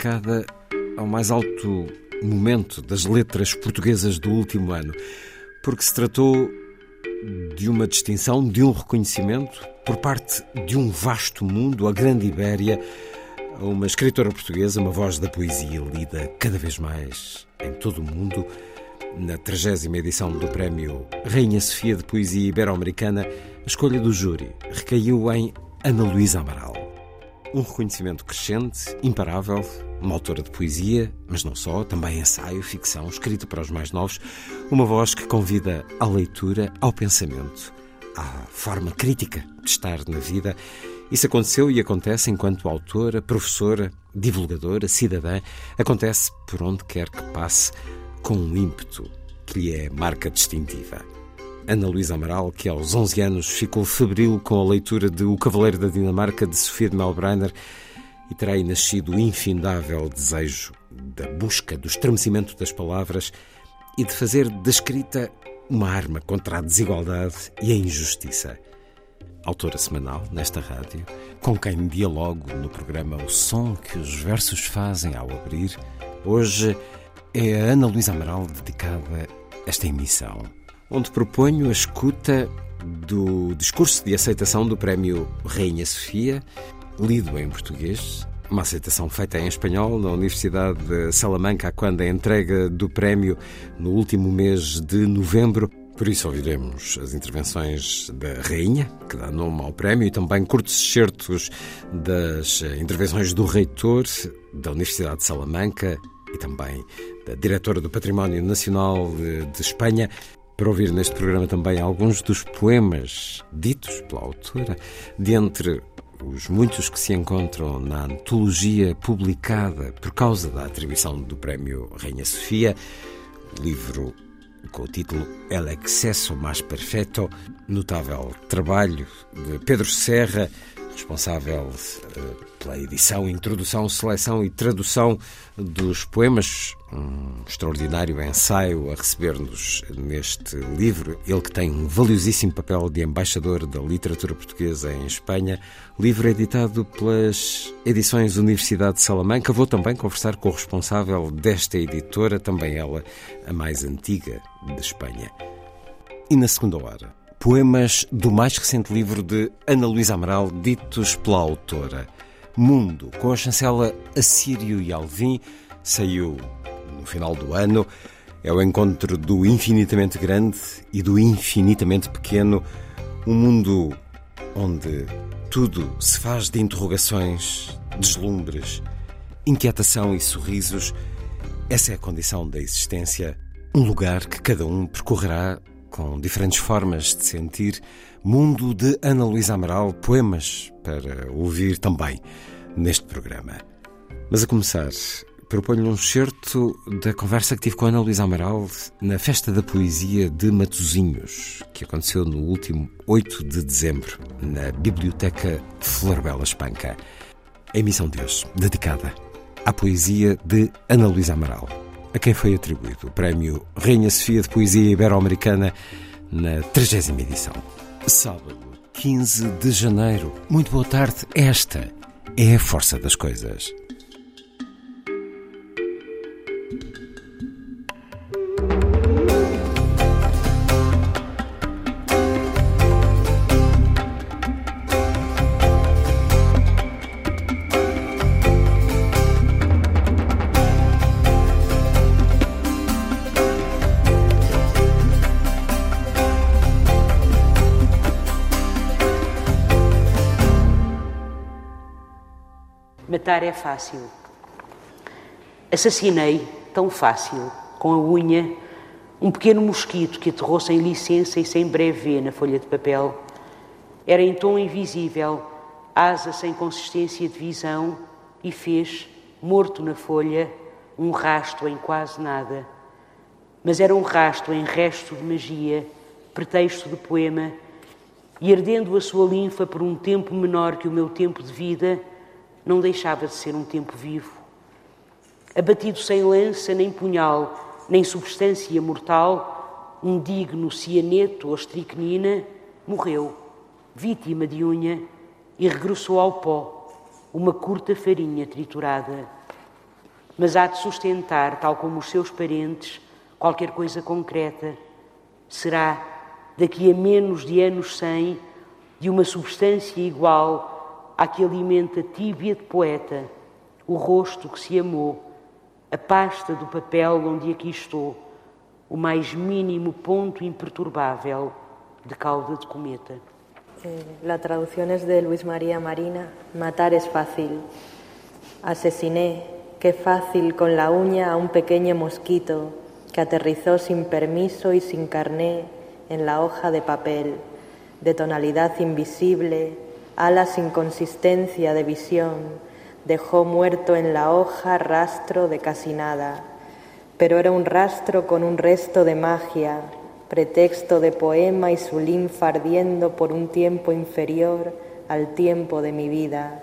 Dedicada ao mais alto momento das letras portuguesas do último ano, porque se tratou de uma distinção, de um reconhecimento por parte de um vasto mundo, a Grande Ibéria, a uma escritora portuguesa, uma voz da poesia lida cada vez mais em todo o mundo. Na 30 edição do Prémio Rainha Sofia de Poesia Ibero-Americana, a escolha do júri recaiu em Ana Luísa Amaral. Um reconhecimento crescente, imparável, uma autora de poesia, mas não só, também ensaio, ficção, escrita para os mais novos, uma voz que convida à leitura, ao pensamento, à forma crítica de estar na vida. Isso aconteceu e acontece enquanto autora, professora, divulgadora, cidadã, acontece por onde quer que passe, com um ímpeto que lhe é marca distintiva. Ana Luísa Amaral, que aos 11 anos ficou febril com a leitura de O Cavaleiro da Dinamarca de Sofia de Melbrenner e terá aí nascido o infindável desejo da busca, do estremecimento das palavras e de fazer da escrita uma arma contra a desigualdade e a injustiça. Autora semanal nesta rádio, com quem dialogo no programa O Som que os Versos Fazem ao Abrir, hoje é a Ana Luísa Amaral dedicada a esta emissão onde proponho a escuta do discurso de aceitação do Prémio Rainha Sofia, lido em português, uma aceitação feita em espanhol na Universidade de Salamanca quando a entrega do prémio no último mês de novembro. Por isso ouviremos as intervenções da Rainha, que dá nome ao prémio, e também curtos excertos das intervenções do reitor da Universidade de Salamanca e também da diretora do Património Nacional de, de Espanha, para ouvir neste programa também alguns dos poemas ditos pela autora, dentre os muitos que se encontram na antologia publicada por causa da atribuição do Prémio Rainha Sofia, livro com o título El Excesso Mais Perfeito, notável trabalho de Pedro Serra, responsável pela edição, introdução, seleção e tradução dos poemas. Um extraordinário ensaio a receber-nos neste livro. Ele que tem um valiosíssimo papel de embaixador da literatura portuguesa em Espanha. Livro editado pelas edições Universidade de Salamanca. Vou também conversar com o responsável desta editora, também ela a mais antiga de Espanha. E na segunda hora, poemas do mais recente livro de Ana Luísa Amaral, ditos pela autora. Mundo, com a chancela Assírio e Alvim, saiu no final do ano. É o encontro do infinitamente grande e do infinitamente pequeno, um mundo onde tudo se faz de interrogações, deslumbres, inquietação e sorrisos. Essa é a condição da existência, um lugar que cada um percorrerá com diferentes formas de sentir. Mundo de Ana Luísa Amaral, poemas para ouvir também neste programa. Mas a começar, proponho um excerto da conversa que tive com Ana Luísa Amaral na Festa da Poesia de Matosinhos, que aconteceu no último 8 de dezembro, na Biblioteca Flor Bela Espanca. A emissão de hoje, dedicada à poesia de Ana Luísa Amaral, a quem foi atribuído o Prémio Rainha Sofia de Poesia Ibero-Americana na 30 edição. Sábado, 15 de janeiro. Muito boa tarde. Esta é a força das coisas. É fácil. Assassinei, tão fácil, com a unha, um pequeno mosquito que aterrou sem licença e sem brevê na folha de papel. Era em tom invisível, asa sem consistência de visão, e fez, morto na folha, um rasto em quase nada. Mas era um rasto em resto de magia, pretexto de poema, e ardendo a sua linfa por um tempo menor que o meu tempo de vida, não deixava de ser um tempo vivo. Abatido sem lança, nem punhal, nem substância mortal, um digno cianeto ou estricnina morreu, vítima de unha, e regressou ao pó, uma curta farinha triturada. Mas há de sustentar, tal como os seus parentes, qualquer coisa concreta. Será, daqui a menos de anos cem, de uma substância igual a que alimenta tíbia de poeta, o rosto que se amou, a pasta do papel onde aqui estou, o mais mínimo ponto imperturbável de cauda de cometa. Eh, la traducción es de Luis María Marina. Matar es fácil. Asesiné, qué fácil, con la uña a un pequeño mosquito que aterrizó sin permiso y sin carné en la hoja de papel, de tonalidad invisible, ala sin consistencia de visión, dejó muerto en la hoja rastro de casi nada, pero era un rastro con un resto de magia, pretexto de poema y su linfa ardiendo por un tiempo inferior al tiempo de mi vida.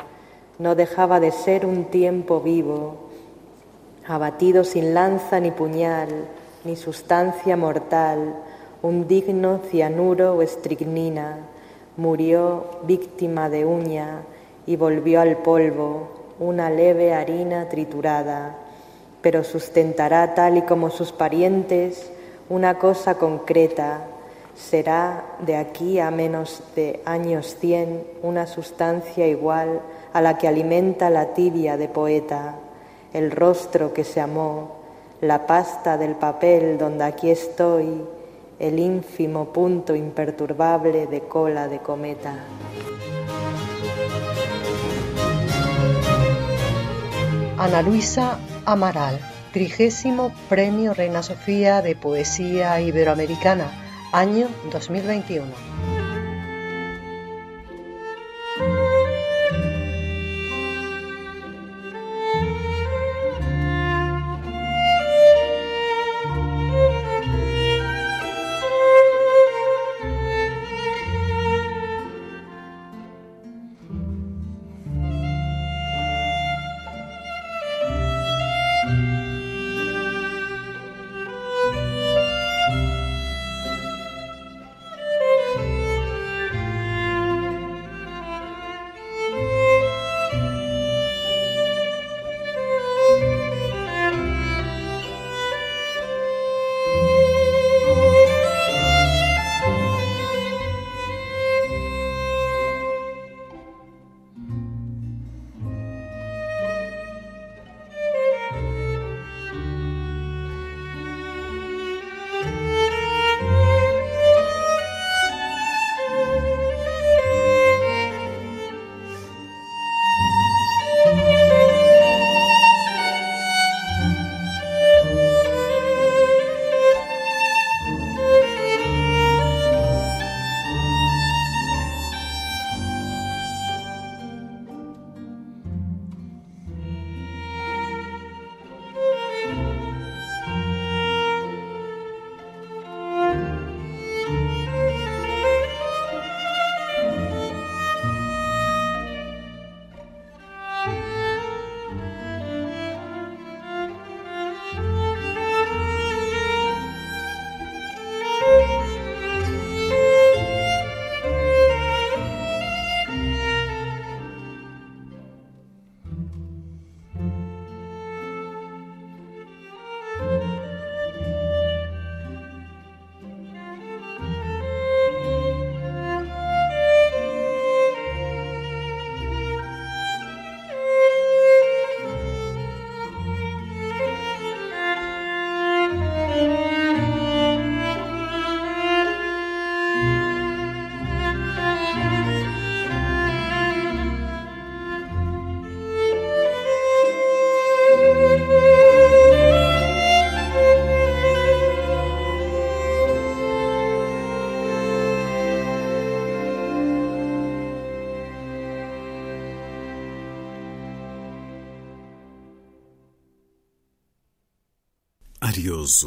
No dejaba de ser un tiempo vivo, abatido sin lanza ni puñal, ni sustancia mortal, un digno cianuro o estricnina, murió víctima de uña y volvió al polvo, una leve harina triturada, pero sustentará tal y como sus parientes una cosa concreta, será de aquí a menos de años cien una sustancia igual a la que alimenta la tibia de poeta, el rostro que se amó, la pasta del papel donde aquí estoy, el ínfimo punto imperturbable de cola de cometa. Ana Luisa Amaral, trigésimo Premio Reina Sofía de Poesía Iberoamericana, año 2021.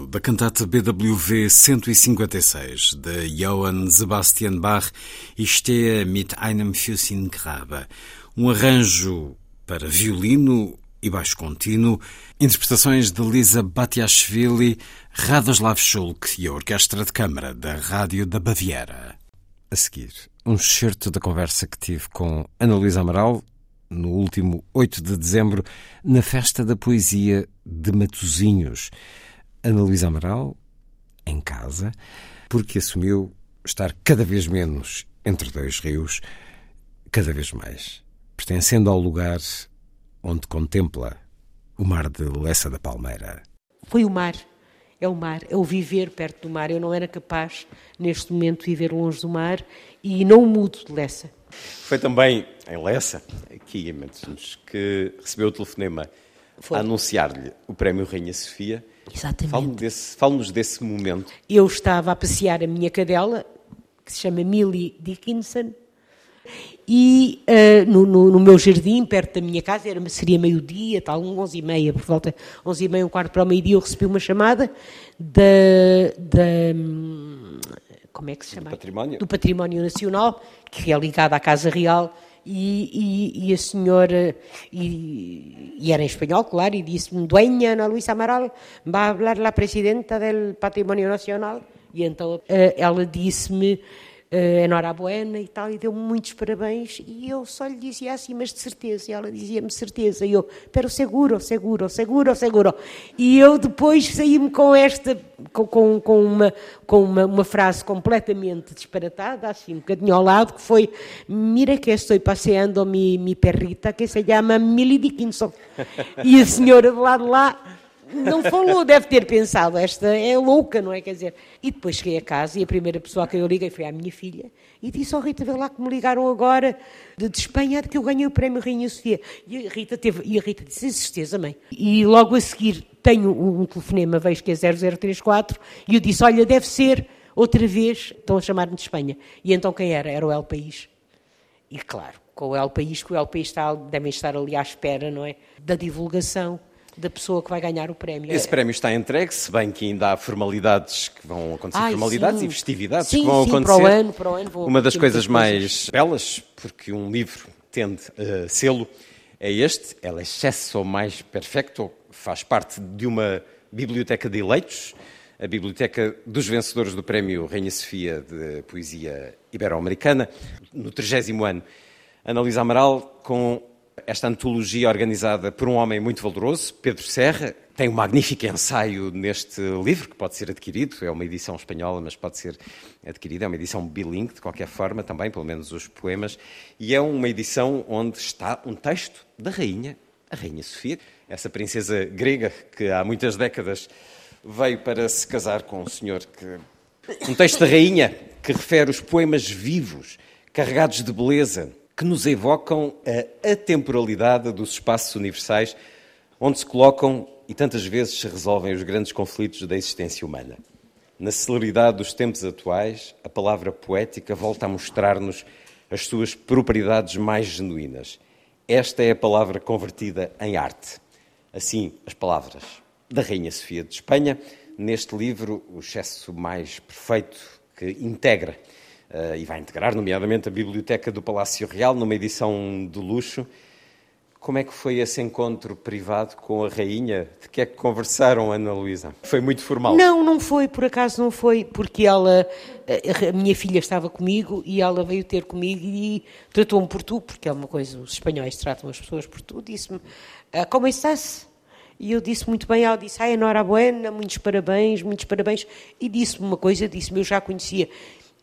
Da cantata BWV 156 de Johann Sebastian Bach e Stehe mit einem Fuß in Grabe, um arranjo para violino e baixo contínuo, interpretações de Lisa Batiashvili, Radoslav Schulk e a Orquestra de Câmara da Rádio da Baviera. A seguir, um excerto da conversa que tive com Ana Luísa Amaral no último 8 de dezembro, na Festa da Poesia de Matozinhos. Ana Luísa Amaral, em casa, porque assumiu estar cada vez menos entre dois rios, cada vez mais, pertencendo ao lugar onde contempla o mar de Lessa da Palmeira. Foi o mar, é o mar, é o viver perto do mar. Eu não era capaz, neste momento, de viver longe do mar e não mudo de Lessa. Foi também em Lessa, aqui em Matosinhos, que recebeu o telefonema Foi. a anunciar-lhe o Prémio Rainha Sofia. Exatamente. Fale-nos desse, fale desse momento. Eu estava a passear a minha cadela, que se chama Millie Dickinson, e uh, no, no, no, meu jardim, perto da minha casa, era, seria meio-dia, tal, onze e meia, por volta onze e meia, um quarto para o meio-dia, eu recebi uma chamada da, da hum, como é que se chama? Do património. Do património Nacional, que é ligado à Casa Real, e, e, e a senhora, e, e, era em espanhol, claro, e disse-me, Dueña Ana Luisa Amaral, vai falar a presidenta do Património Nacional, e então eh, ela disse-me, uh, enhorabuena e tal, e deu-me muitos parabéns, e eu só lhe dizia assim, mas de certeza, e ela dizia-me certeza, e eu, pero seguro, seguro, seguro, seguro, e eu depois saí-me com esta, com, com, uma, com uma, uma frase completamente disparatada, assim, um bocadinho ao lado, que foi, mira que estou passeando mi, mi perrita, que se chama Millie Dickinson, e a senhora do lado lá, não falou, deve ter pensado, esta é louca, não é? Quer dizer, e depois cheguei a casa e a primeira pessoa que eu liguei foi à minha filha e disse, oh Rita, vê lá que me ligaram agora de, de Espanha de que eu ganhei o prémio Rainha Sofia. E a Rita, teve, e a Rita disse, sem certeza, mãe. E logo a seguir tenho um telefonema, vejo que é 0034, e eu disse, olha, deve ser outra vez, estão a chamar-me de Espanha. E então quem era? Era o El País. E claro, com o El País, que o El País está, devem estar ali à espera, não é? Da divulgação da pessoa que vai ganhar o prémio. Esse prémio está entregue, se bem que ainda há formalidades que vão acontecer, Ai, formalidades sim. e festividades sim, que vão sim, acontecer. Para o ano, para o ano vou Uma das coisas mais coisas. belas, porque um livro tende a selo, é este, El Excesso Mais Perfecto, faz parte de uma biblioteca de eleitos, a biblioteca dos vencedores do Prémio Rainha Sofia de Poesia Ibero-Americana, no 30 ano. Analisa Amaral, com esta antologia organizada por um homem muito valoroso, Pedro Serra, tem um magnífico ensaio neste livro, que pode ser adquirido, é uma edição espanhola, mas pode ser adquirida, é uma edição bilingue, de qualquer forma, também, pelo menos os poemas, e é uma edição onde está um texto da rainha, a Rainha Sofia, essa princesa grega que há muitas décadas veio para se casar com um senhor que... Um texto da rainha que refere os poemas vivos, carregados de beleza, que nos evocam a atemporalidade dos espaços universais onde se colocam e tantas vezes se resolvem os grandes conflitos da existência humana. Na celeridade dos tempos atuais, a palavra poética volta a mostrar-nos as suas propriedades mais genuínas. Esta é a palavra convertida em arte. Assim, as palavras da Rainha Sofia de Espanha, neste livro, O Excesso Mais Perfeito, que integra uh, e vai integrar, nomeadamente, a Biblioteca do Palácio Real, numa edição de luxo. Como é que foi esse encontro privado com a rainha? De que é que conversaram, Ana Luísa? Foi muito formal? Não, não foi, por acaso não foi, porque ela, a minha filha estava comigo e ela veio ter comigo e tratou-me por tu, porque é uma coisa, os espanhóis tratam as pessoas por tu, disse-me, ah, como estás? E eu disse muito bem, ela disse, ai, enhorabuena, muitos parabéns, muitos parabéns, e disse-me uma coisa, disse-me, eu já conhecia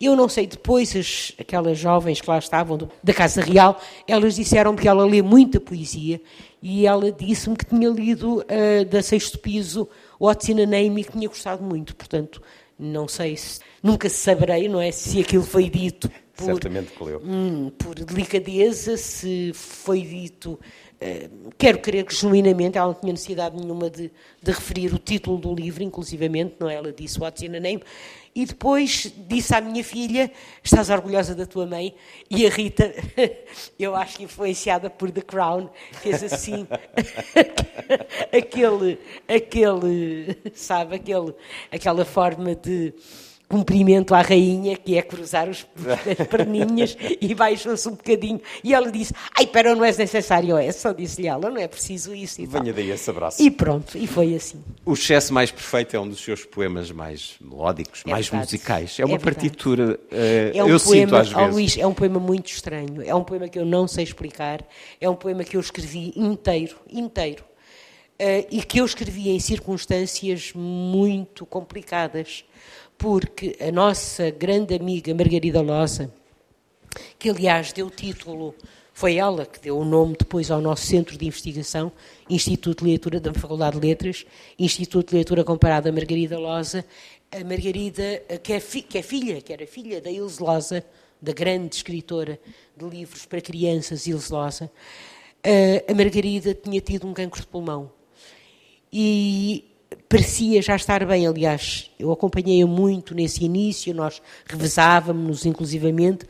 eu não sei, depois as, aquelas jovens que lá estavam do, da Casa Real, elas disseram que ela lê muita poesia e ela disse-me que tinha lido uh, da Sexto Piso What's in a Name e que tinha gostado muito. Portanto, não sei se. Nunca saberei, não é? Se aquilo foi dito por, Certamente que leu. Hum, por delicadeza, se foi dito. Uh, quero crer que genuinamente ela não tinha necessidade nenhuma de, de referir o título do livro, inclusivamente, não é? Ela disse What's in a Name E depois disse à minha filha: Estás orgulhosa da tua mãe? E a Rita, eu acho que influenciada por The Crown, fez assim, aquele, aquele, sabe, aquele, aquela forma de cumprimento à rainha, que é cruzar os, as perninhas e baixou-se um bocadinho. E ela disse, ai, pero não é necessário essa. Disse-lhe ela, não é preciso isso. E Venha tal. daí esse abraço. E pronto, e foi assim. O Excesso Mais Perfeito é um dos seus poemas mais melódicos, É mais verdade. musicais. É uma É verdade. partitura, eh, É um eu poema, sinto às vezes. Luís, é um poema muito estranho. É um poema que eu não sei explicar. É um poema que eu escrevi inteiro, inteiro. Eh, e que eu escrevi em circunstâncias muito complicadas, porque a nossa grande amiga Margarida Loza, que aliás deu título, foi ela que deu o nome depois ao nosso centro de investigação, Instituto de Leitura da Faculdade de Letras, Instituto de Leitura Comparada Margarida Loza, a Margarida, que é, fi- que é filha, que era filha da Ilse Loza, da grande escritora de livros para crianças Ilse Loza, eh, a Margarida tinha tido um cancro de pulmão. E parecia já estar bem, aliás, eu acompanhei-a muito nesse início, nós revezávamos-nos inclusivamente,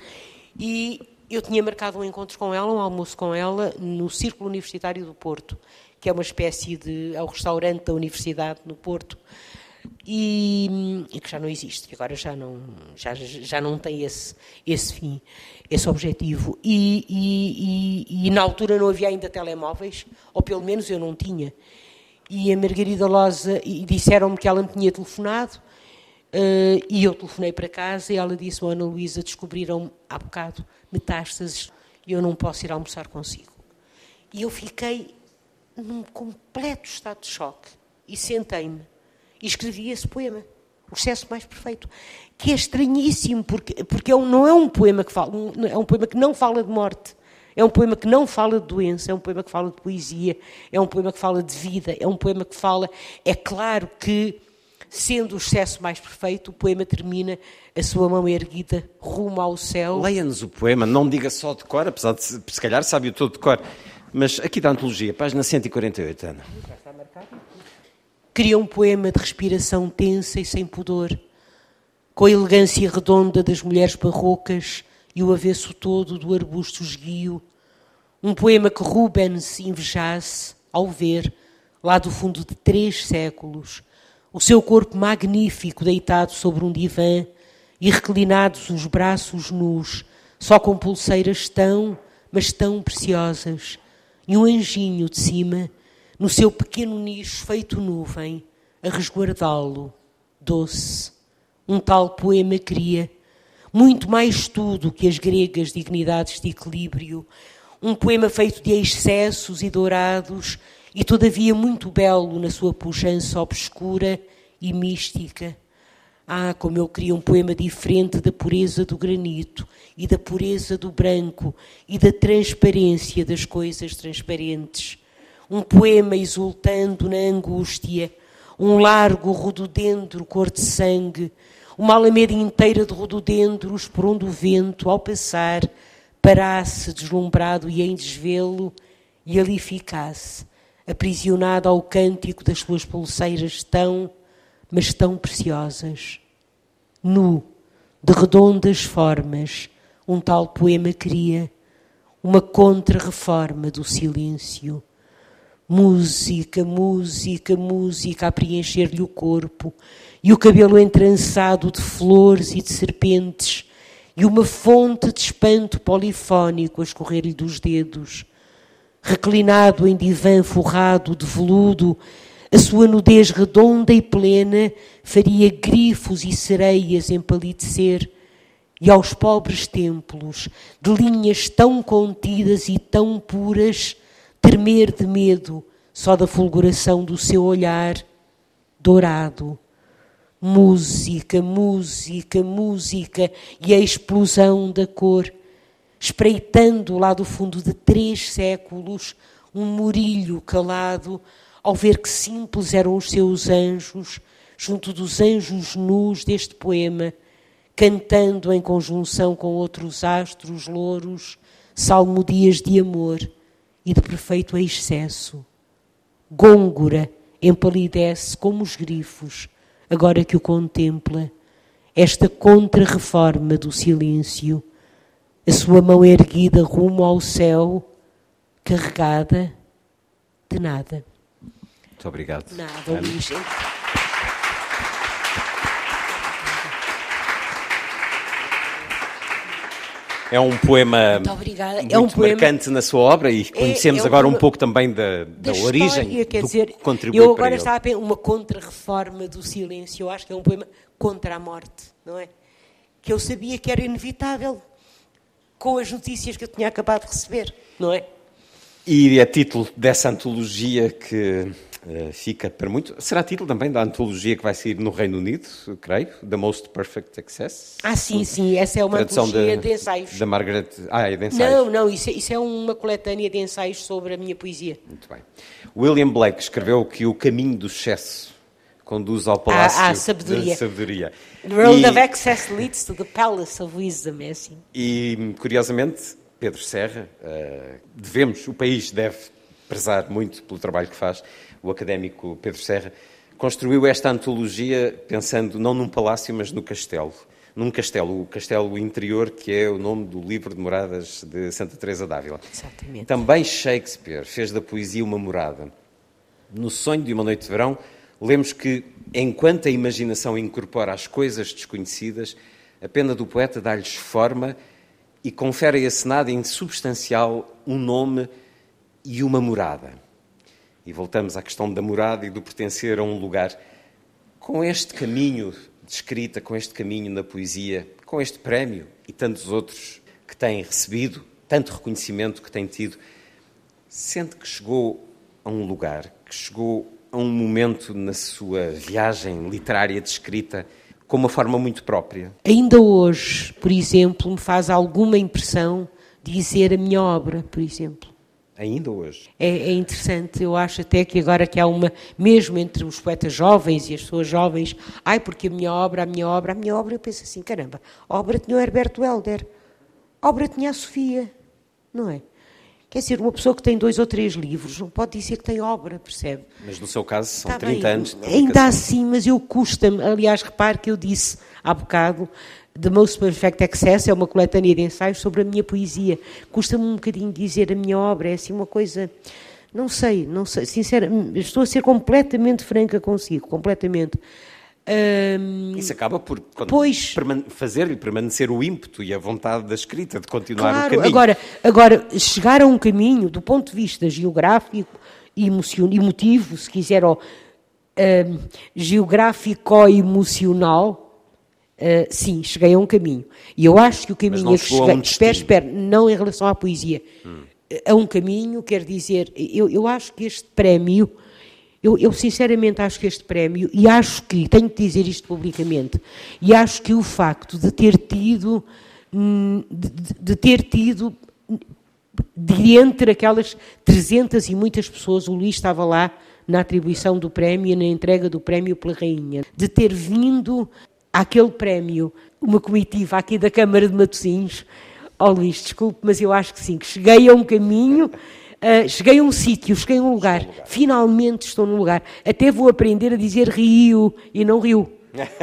e eu tinha marcado um encontro com ela, um almoço com ela, no Círculo Universitário do Porto, que é uma espécie de, é o restaurante da Universidade no Porto, e, e que já não existe, que agora já não, já, já não tem esse, esse fim, esse objetivo. E, e, e, e na altura não havia ainda telemóveis, ou pelo menos eu não tinha. E a Margarida Loza, e disseram-me que ela me tinha telefonado, eh, e eu telefonei para casa e ela disse, Ana Luísa, descobriram há bocado metástases e eu não posso ir almoçar consigo. E eu fiquei num completo estado de choque e sentei-me e escrevi esse poema, O Excesso Mais Perfeito, que é estranhíssimo, porque, porque não é um poema que fala, é um poema que não fala de morte, é um poema que não fala de doença, é um poema que fala de poesia, é um poema que fala de vida, é um poema que fala. É claro que, sendo o excesso mais perfeito, o poema termina a sua mão erguida rumo ao céu. Leia-nos o poema, não diga só de cor, apesar de se calhar sabe o todo de cor. Mas aqui da antologia, página 148, Ana. Cria um poema de respiração tensa e sem pudor, com a elegância redonda das mulheres barrocas e o avesso todo do arbusto esguio. Um poema que Rubens invejasse ao ver, lá do fundo de três séculos, o seu corpo magnífico deitado sobre um divã e reclinados os braços nus, só com pulseiras tão, mas tão preciosas, e um anjinho de cima, no seu pequeno nicho feito nuvem, a resguardá-lo, doce. Um tal poema cria muito mais tudo que as gregas dignidades de equilíbrio, um poema feito de excessos e dourados e todavia muito belo na sua pujança obscura e mística. Ah, como eu queria um poema diferente da pureza do granito e da pureza do branco e da transparência das coisas transparentes. Um poema exultando na angústia, um largo rododendro cor de sangue, uma alameda inteira de rododendros por onde o vento, ao passar, parasse deslumbrado e em desvelo e ali ficasse, aprisionado ao cântico das suas pulseiras tão, mas tão preciosas. Nu, de redondas formas, um tal poema cria, uma contra-reforma do silêncio. Música, música, música a preencher-lhe o corpo, e o cabelo entrançado de flores e de serpentes, e uma fonte de espanto polifónico a escorrer-lhe dos dedos. Reclinado em divã forrado de veludo, a sua nudez redonda e plena faria grifos e sereias empalidecer, e aos pobres templos, de linhas tão contidas e tão puras, tremer de medo só da fulguração do seu olhar dourado. Música, música, música e a explosão da cor, espreitando lá do fundo de três séculos um murilho calado ao ver que simples eram os seus anjos, junto dos anjos nus deste poema, cantando em conjunção com outros astros louros, salmodias de amor e de perfeito excesso. Gôngora empalidece como os grifos, agora que o contempla. esta contra-reforma do silêncio, a sua mão erguida rumo ao céu, carregada de nada. Muito obrigado. Nada, Luís. É um poema Muito obrigada. muito É um poema- marcante na sua obra e conhecemos é um agora um poema pouco também da, da, da origem história, quer do dizer, eu agora estava a pensar uma contra-reforma do silêncio. Eu acho que é um poema contra a morte, não é? Que eu sabia que era inevitável com as notícias que eu tinha acabado de receber, não é? E é título dessa antologia que eh, fica para muito. Será título também da antologia que vai sair no Reino Unido, creio, The Most Perfect Access. Ah, sim, sim, essa é uma Tradução antologia da- de ensaios. Da Margaret. Ah, é de ensaios. Não, não, isso é, isso é uma coletânea de ensaios sobre a minha poesia. Muito bem. William Blake escreveu que o caminho do excesso conduz ao palácio à sabedoria. da sabedoria. The road E- of excess leads to the palace of wisdom, é assim. E, curiosamente, Pedro Serra, eh, devemos, o país deve prezar muito pelo trabalho que faz, o académico Pedro Serra, construiu esta antologia pensando não num palácio, mas no castelo. Num castelo, o castelo interior, que é o nome do livro de moradas de Santa Teresa d'Ávila. Exatamente. Também Shakespeare fez da poesia uma morada. No sonho de uma noite de verão, lemos que, enquanto a imaginação incorpora as coisas desconhecidas, a pena do poeta dá-lhes forma e confere a esse nada insubstancial um nome e uma morada. E voltamos à questão da morada e do pertencer a um lugar. Com este caminho de escrita, com este caminho na poesia, com este prémio e tantos outros que tem recebido, tanto reconhecimento que tem tido, sente que chegou a um lugar, que chegou a um momento na sua viagem literária de escrita com uma forma muito própria. Ainda hoje, por exemplo, me faz alguma impressão dizer a minha obra, por exemplo. Ainda hoje. É, é interessante, eu acho até que agora que há uma, mesmo entre os poetas jovens e as pessoas jovens, ai, porque a minha obra, a minha obra, a minha obra, eu penso assim, caramba, a obra tinha o Herberto Helder, a obra tinha a Sofia, não é? Quer dizer, uma pessoa que tem dois ou três livros não pode dizer que tem obra, percebe? Mas no seu caso são Está 30 bem, anos de Ainda assim, mas eu custa-me. Aliás, repare que eu disse há bocado, The Most Perfect Access é uma coletânea de ensaios sobre a minha poesia. Custa-me um bocadinho dizer a minha obra, é assim uma coisa. Não sei, não sei, sinceramente, estou a ser completamente franca consigo, completamente. Ahm, Isso acaba por Pois. permane- fazer-lhe permanecer o ímpeto e a vontade da escrita de continuar o Claro, caminho. agora, agora, chegar a um caminho, do ponto de vista geográfico e emotivo, se quiser, ou ahm, geográfico-emocional, ah, sim, cheguei a um caminho. E eu acho que o caminho a que cheguei, um espera, espera, não em relação à poesia, a um caminho, quer dizer, eu, eu acho que este prémio, eu, eu sinceramente acho que este prémio, e acho que, tenho que dizer isto publicamente, e acho que o facto de ter tido, hum, de, de- ter tido, de entre aquelas 300 e muitas pessoas, o Luís estava lá na atribuição do prémio, na entrega do prémio pela Rainha, de ter vindo àquele prémio uma comitiva aqui da Câmara de Matosinhos, oh Luís, desculpe, mas eu acho que sim, que cheguei a um caminho, ah, cheguei a um sítio, cheguei a um lugar, finalmente estou num lugar, até vou aprender a dizer Rio e não Rio.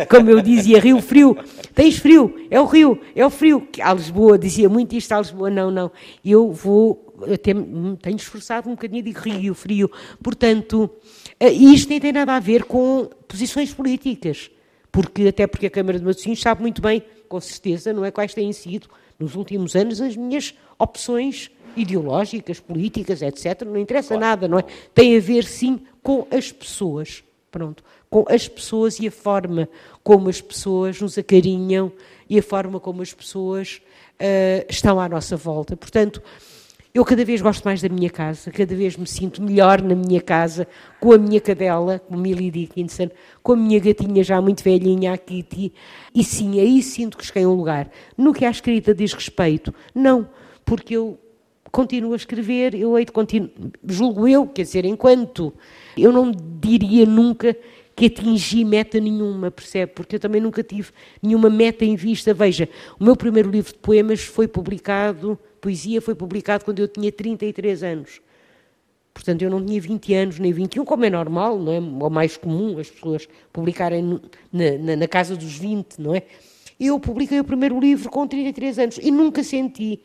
Como eu dizia, Rio Frio, tens frio, é o Rio, é o frio. Que A Lisboa dizia muito isto, a Lisboa não, não. Eu vou, até me tenho esforçado um bocadinho, digo Rio, frio. Portanto, eh, isto nem tem nada a ver com posições políticas, porque até porque a Câmara de Matosinhos sabe muito bem, com certeza, não é quais têm sido, nos últimos anos, as minhas opções ideológicas, políticas, etc. Não interessa nada, não é? Tem a ver, sim, com as pessoas. Pronto. Com as pessoas e a forma como as pessoas nos acarinham e a forma como as pessoas ah, estão à nossa volta. Portanto, eu cada vez gosto mais da minha casa, cada vez me sinto melhor na minha casa, com a minha cadela, com Millie Dickinson, com a minha gatinha já muito velhinha, a Kitty, e sim, aí sinto que cheguei a um lugar. No que à escrita diz respeito, não, porque eu continuo a escrever, eu hei de continuar, julgo eu, quer dizer, enquanto eu não diria nunca que atingi meta nenhuma, percebe? Porque eu também nunca tive nenhuma meta em vista. Veja, o meu primeiro livro de poemas foi publicado, poesia foi publicado quando eu tinha 33 anos. Portanto, eu não tinha 20 anos nem 21, como é normal, não é? Ou mais comum as pessoas publicarem na, na, na casa dos 20, não é? Eu publiquei o primeiro livro com 33 anos e nunca senti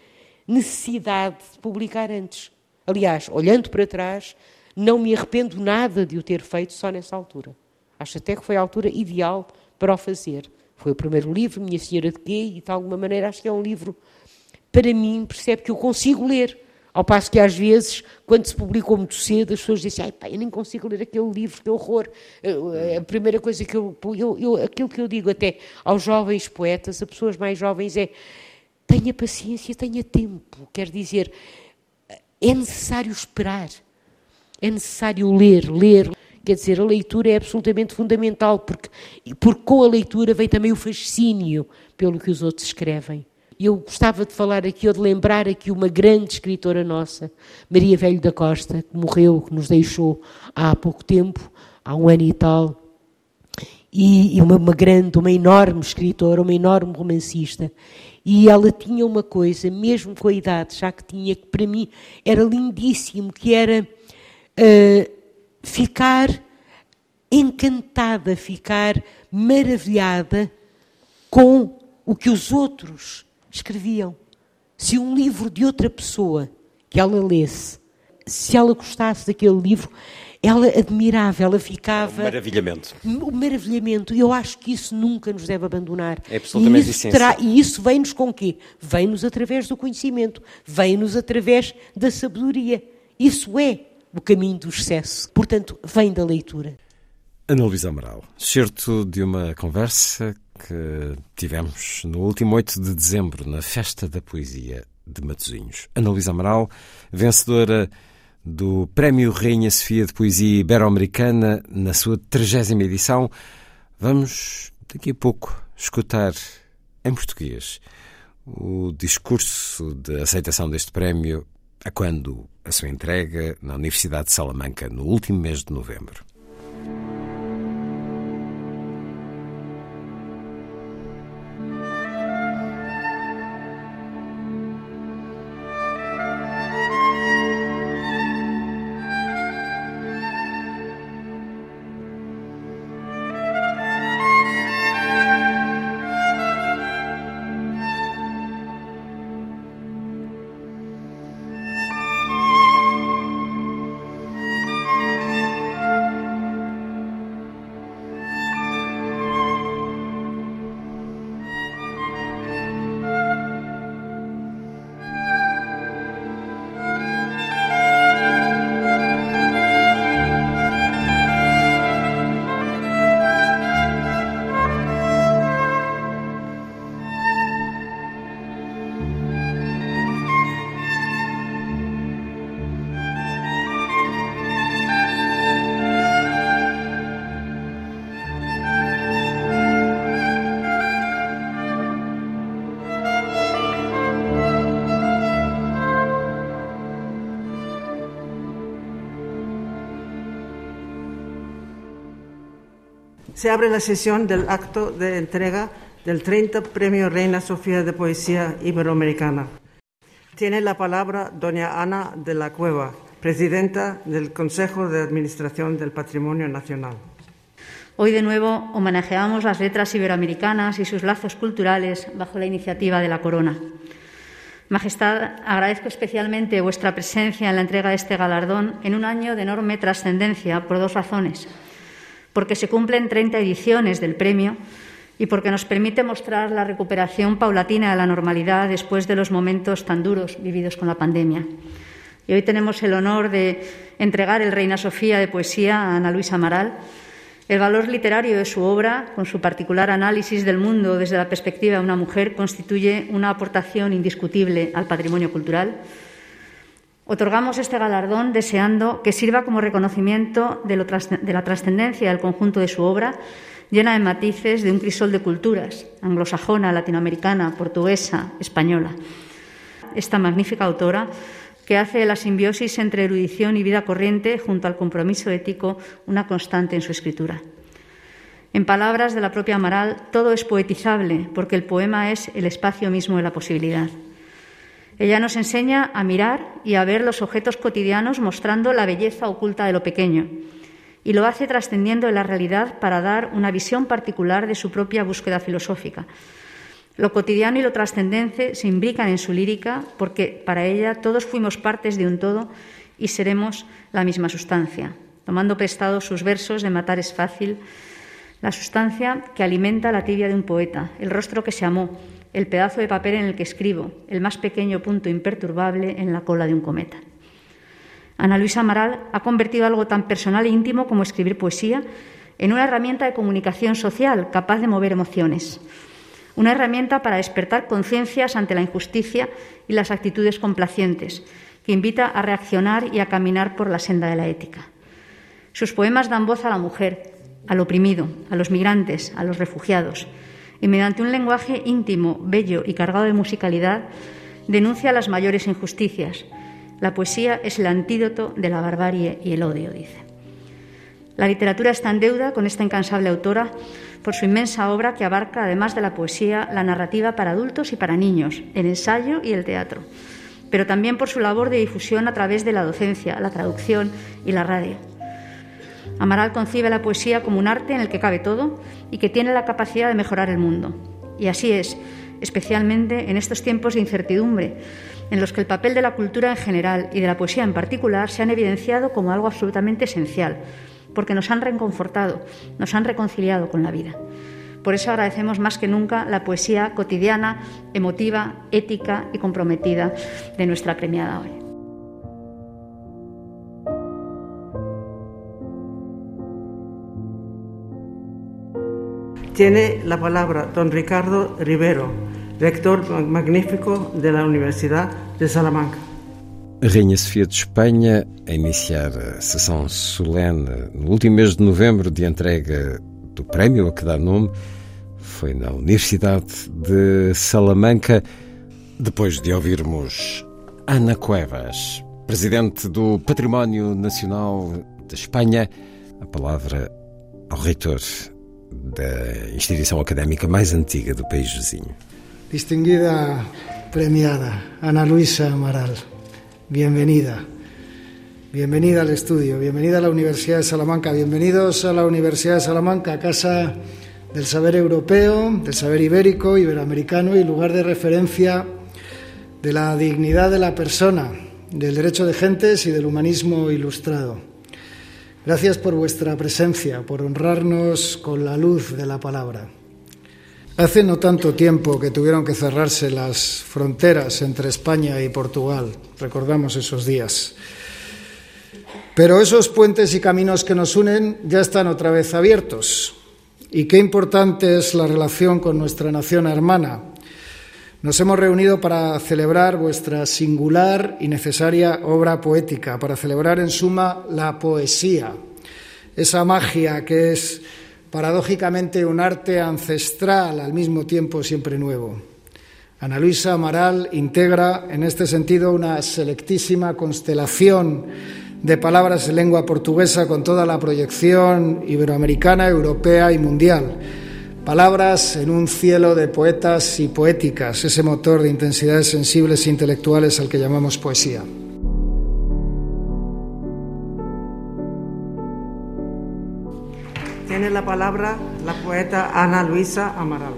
necessidade de publicar antes. Aliás, olhando para trás, não me arrependo nada de o ter feito só nessa altura. Acho até que foi a altura ideal para o fazer. Foi o primeiro livro, Minha Senhora de Quê, e de alguma maneira acho que é um livro, para mim, percebe que eu consigo ler. Ao passo que às vezes, quando se publicou muito cedo, as pessoas dizem, ai pá, eu nem consigo ler aquele livro, que horror. A primeira coisa que eu, eu, eu, aquilo que eu digo até aos jovens poetas, a pessoas mais jovens é, tenha paciência, tenha tempo. Quer dizer, é necessário esperar, é necessário ler, ler. Quer dizer, a leitura é absolutamente fundamental, porque, porque com a leitura vem também o fascínio pelo que os outros escrevem. Eu gostava de falar aqui, ou de lembrar aqui uma grande escritora nossa, Maria Velho da Costa, que morreu, que nos deixou há pouco tempo, há um ano e tal, e, uma, uma grande, uma enorme escritora, uma enorme romancista. E ela tinha uma coisa, mesmo com a idade, já que tinha, que para mim era lindíssimo, que era uh, ficar encantada, ficar maravilhada com o que os outros escreviam. Se um livro de outra pessoa que ela lesse, se ela gostasse daquele livro, ela admirava, ela ficava. O maravilhamento. O maravilhamento. E eu acho que isso nunca nos deve abandonar. É absolutamente e isso, terá, e isso vem-nos com quê? Vem-nos através do conhecimento, vem-nos através da sabedoria. Isso é o caminho do sucesso. Portanto, vem da leitura. Ana Luísa Amaral, certo de uma conversa que tivemos no último 8 de dezembro, na Festa da Poesia de Matosinhos. Ana Luísa Amaral, vencedora do Prémio Rainha Sofia de Poesia Ibero-Americana na sua 30 edição. Vamos, daqui a pouco, escutar em português o discurso de aceitação deste prémio a quando a sua entrega na Universidade de Salamanca no último mês de novembro. Se abre la sesión del acto de entrega del 30 Premio Reina Sofía de Poesía Iberoamericana. Tiene la palabra doña Ana de la Cueva, presidenta del Consejo de Administración del Patrimonio Nacional. Hoy de nuevo homenajeamos las letras iberoamericanas y sus lazos culturales bajo la iniciativa de la Corona. Majestad, agradezco especialmente vuestra presencia en la entrega de este galardón en un año de enorme trascendencia por dos razones porque se cumplen 30 ediciones del premio y porque nos permite mostrar la recuperación paulatina de la normalidad después de los momentos tan duros vividos con la pandemia. Y hoy tenemos el honor de entregar el Reina Sofía de Poesía a Ana Luisa Amaral. El valor literario de su obra, con su particular análisis del mundo desde la perspectiva de una mujer, constituye una aportación indiscutible al patrimonio cultural Otorgamos este galardón deseando que sirva como reconocimiento de, la trascendencia del conjunto de su obra, llena de matices de un crisol de culturas, anglosajona, latinoamericana, portuguesa, española. Esta magnífica autora que hace la simbiosis entre erudición y vida corriente junto al compromiso ético una constante en su escritura. En palabras de la propia Amaral, todo es poetizable porque el poema es el espacio mismo de la posibilidad. Ella nos enseña a mirar y a ver los objetos cotidianos mostrando la belleza oculta de lo pequeño. Y lo hace trascendiendo en la realidad para dar una visión particular de su propia búsqueda filosófica. Lo cotidiano y lo trascendente se imbrican en su lírica porque para ella todos fuimos partes de un todo y seremos la misma sustancia. Tomando prestado sus versos de Matar es fácil, la sustancia que alimenta la tibia de un poeta, el rostro que se amó, el pedazo de papel en el que escribo, el más pequeño punto imperturbable en la cola de un cometa. Ana Luisa Amaral ha convertido algo tan personal e íntimo como escribir poesía en una herramienta de comunicación social capaz de mover emociones, una herramienta para despertar conciencias ante la injusticia y las actitudes complacientes, que invita a reaccionar y a caminar por la senda de la ética. Sus poemas dan voz a la mujer, al oprimido, a los migrantes, a los refugiados, y mediante un lenguaje íntimo, bello y cargado de musicalidad, denuncia las mayores injusticias. La poesía es el antídoto de la barbarie y el odio, dice. La literatura está en deuda con esta incansable autora por su inmensa obra que abarca, además de la poesía, la narrativa para adultos y para niños, el ensayo y el teatro, pero también por su labor de difusión a través de la docencia, la traducción y la radio. Amaral concibe la poesía como un arte en el que cabe todo y que tiene la capacidad de mejorar el mundo. Y así es, especialmente en estos tiempos de incertidumbre, en los que el papel de la cultura en general y de la poesía en particular se han evidenciado como algo absolutamente esencial, porque nos han reconfortado, nos han reconciliado con la vida. Por eso agradecemos más que nunca la poesía cotidiana, emotiva, ética y comprometida de nuestra premiada hoy. Tiene la palabra don Ricardo Rivero, rector magnífico de la Universidad de Salamanca. A Rainha Sofia de Espanha a iniciar a sessão solene no último mês de novembro de entrega do prémio a que dá nome foi na Universidade de Salamanca, depois de ouvirmos Ana Cuevas, presidente do Património Nacional de Espanha, a palavra ao reitor da instituição académica mais antiga do país vizinho. Distinguida premiada Ana Luisa Amaral, bienvenida. Bienvenida al estudio, bienvenida a la Universidad de Salamanca, bienvenidos a la Universidad de Salamanca, casa del saber europeo, del saber ibérico, iberoamericano y lugar de referencia de la dignidad de la persona, del derecho de gentes y del humanismo ilustrado. Gracias por vuestra presencia, por honrarnos con la luz de la palabra. Hace no tanto tiempo que tuvieron que cerrarse las fronteras entre España y Portugal, recordamos esos días. Pero esos puentes y caminos que nos unen ya están otra vez abiertos. Y qué importante es la relación con nuestra nación hermana. Nos hemos reunido para celebrar vuestra singular y necesaria obra poética, para celebrar en suma la poesía, esa magia que es paradójicamente un arte ancestral al mismo tiempo siempre nuevo. Ana Luisa Amaral integra en este sentido una selectísima constelación de palabras en lengua portuguesa con toda la proyección iberoamericana, europea y mundial. Palabras en un cielo de poetas y poéticas, ese motor de intensidades sensibles e intelectuales al que llamamos poesía. Tiene la palabra la poeta Ana Luisa Amaral.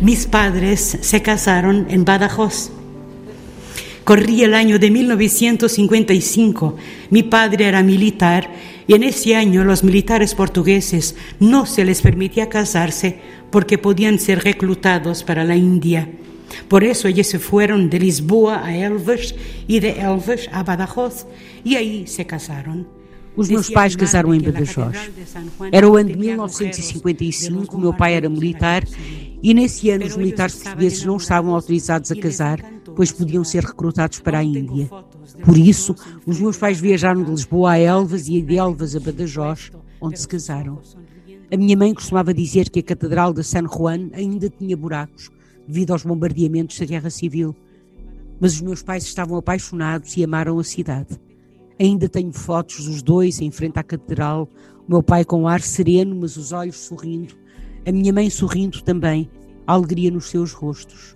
Mis padres se casaron en Badajoz. Corría el año de 1955. Mi padre era militar y en ese año los militares portugueses no se les permitía casarse porque podían ser reclutados para la India. Por eso ellos se fueron de Lisboa a Elvas y de Elvas a Badajoz y ahí se casaron. Os meus pais casaram em Badajoz. Era o ano de 1955, meu pai era militar e nesse ano os militares portugueses não estavam autorizados a casar, pois podiam ser recrutados para a Índia. Por isso, os meus pais viajaram de Lisboa a Elvas e de Elvas a Badajoz, onde se casaram. A minha mãe costumava dizer que a Catedral de San Juan ainda tinha buracos, devido aos bombardeamentos da Guerra Civil. Mas os meus pais estavam apaixonados e amaram a cidade. Ainda tenho fotos dos dois em frente à catedral, o meu pai com ar sereno, mas os olhos sorrindo, a minha mãe sorrindo também, alegria nos seus rostos.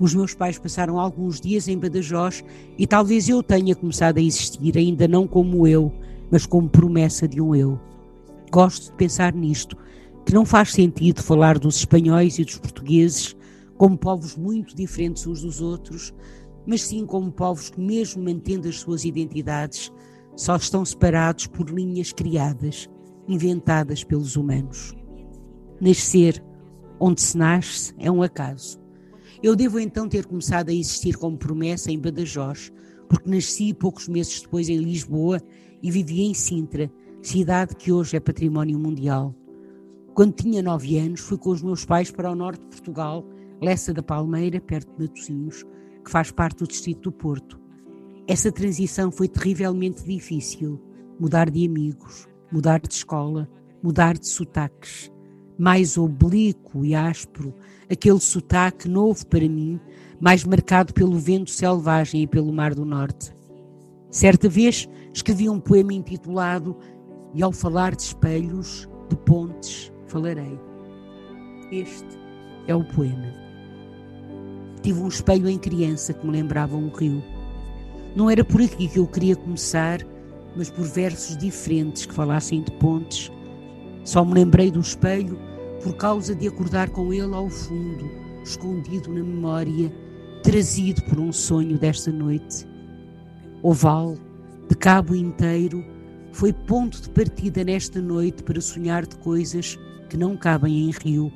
Os meus pais passaram alguns dias em Badajoz e talvez eu tenha começado a existir, ainda não como eu, mas como promessa de um eu. Gosto de pensar nisto, que não faz sentido falar dos espanhóis e dos portugueses como povos muito diferentes uns dos outros, mas sim como povos que, mesmo mantendo as suas identidades, só estão separados por linhas criadas, inventadas pelos humanos. Nascer onde se nasce é um acaso. Eu devo então ter começado a existir como promessa em Badajoz, porque nasci poucos meses depois em Lisboa e vivi em Sintra, cidade que hoje é património mundial. Quando tinha nove anos, fui com os meus pais para o norte de Portugal, Lessa da Palmeira, perto de Matosinhos, que faz parte do distrito do Porto. Essa transição foi terrivelmente difícil. Mudar de amigos, mudar de escola, mudar de sotaques. Mais oblíquo e áspero, aquele sotaque novo para mim, mais marcado pelo vento selvagem e pelo mar do norte. Certa vez escrevi um poema intitulado E ao falar de espelhos, de pontes, falarei. Este é o poema. Tive um espelho em criança que me lembrava um rio. Não era por aqui que eu queria começar, mas por versos diferentes que falassem de pontes. Só me lembrei do espelho por causa de acordar com ele ao fundo, escondido na memória, trazido por um sonho desta noite. Oval, de cabo inteiro, foi ponto de partida nesta noite para sonhar de coisas que não cabem em rio,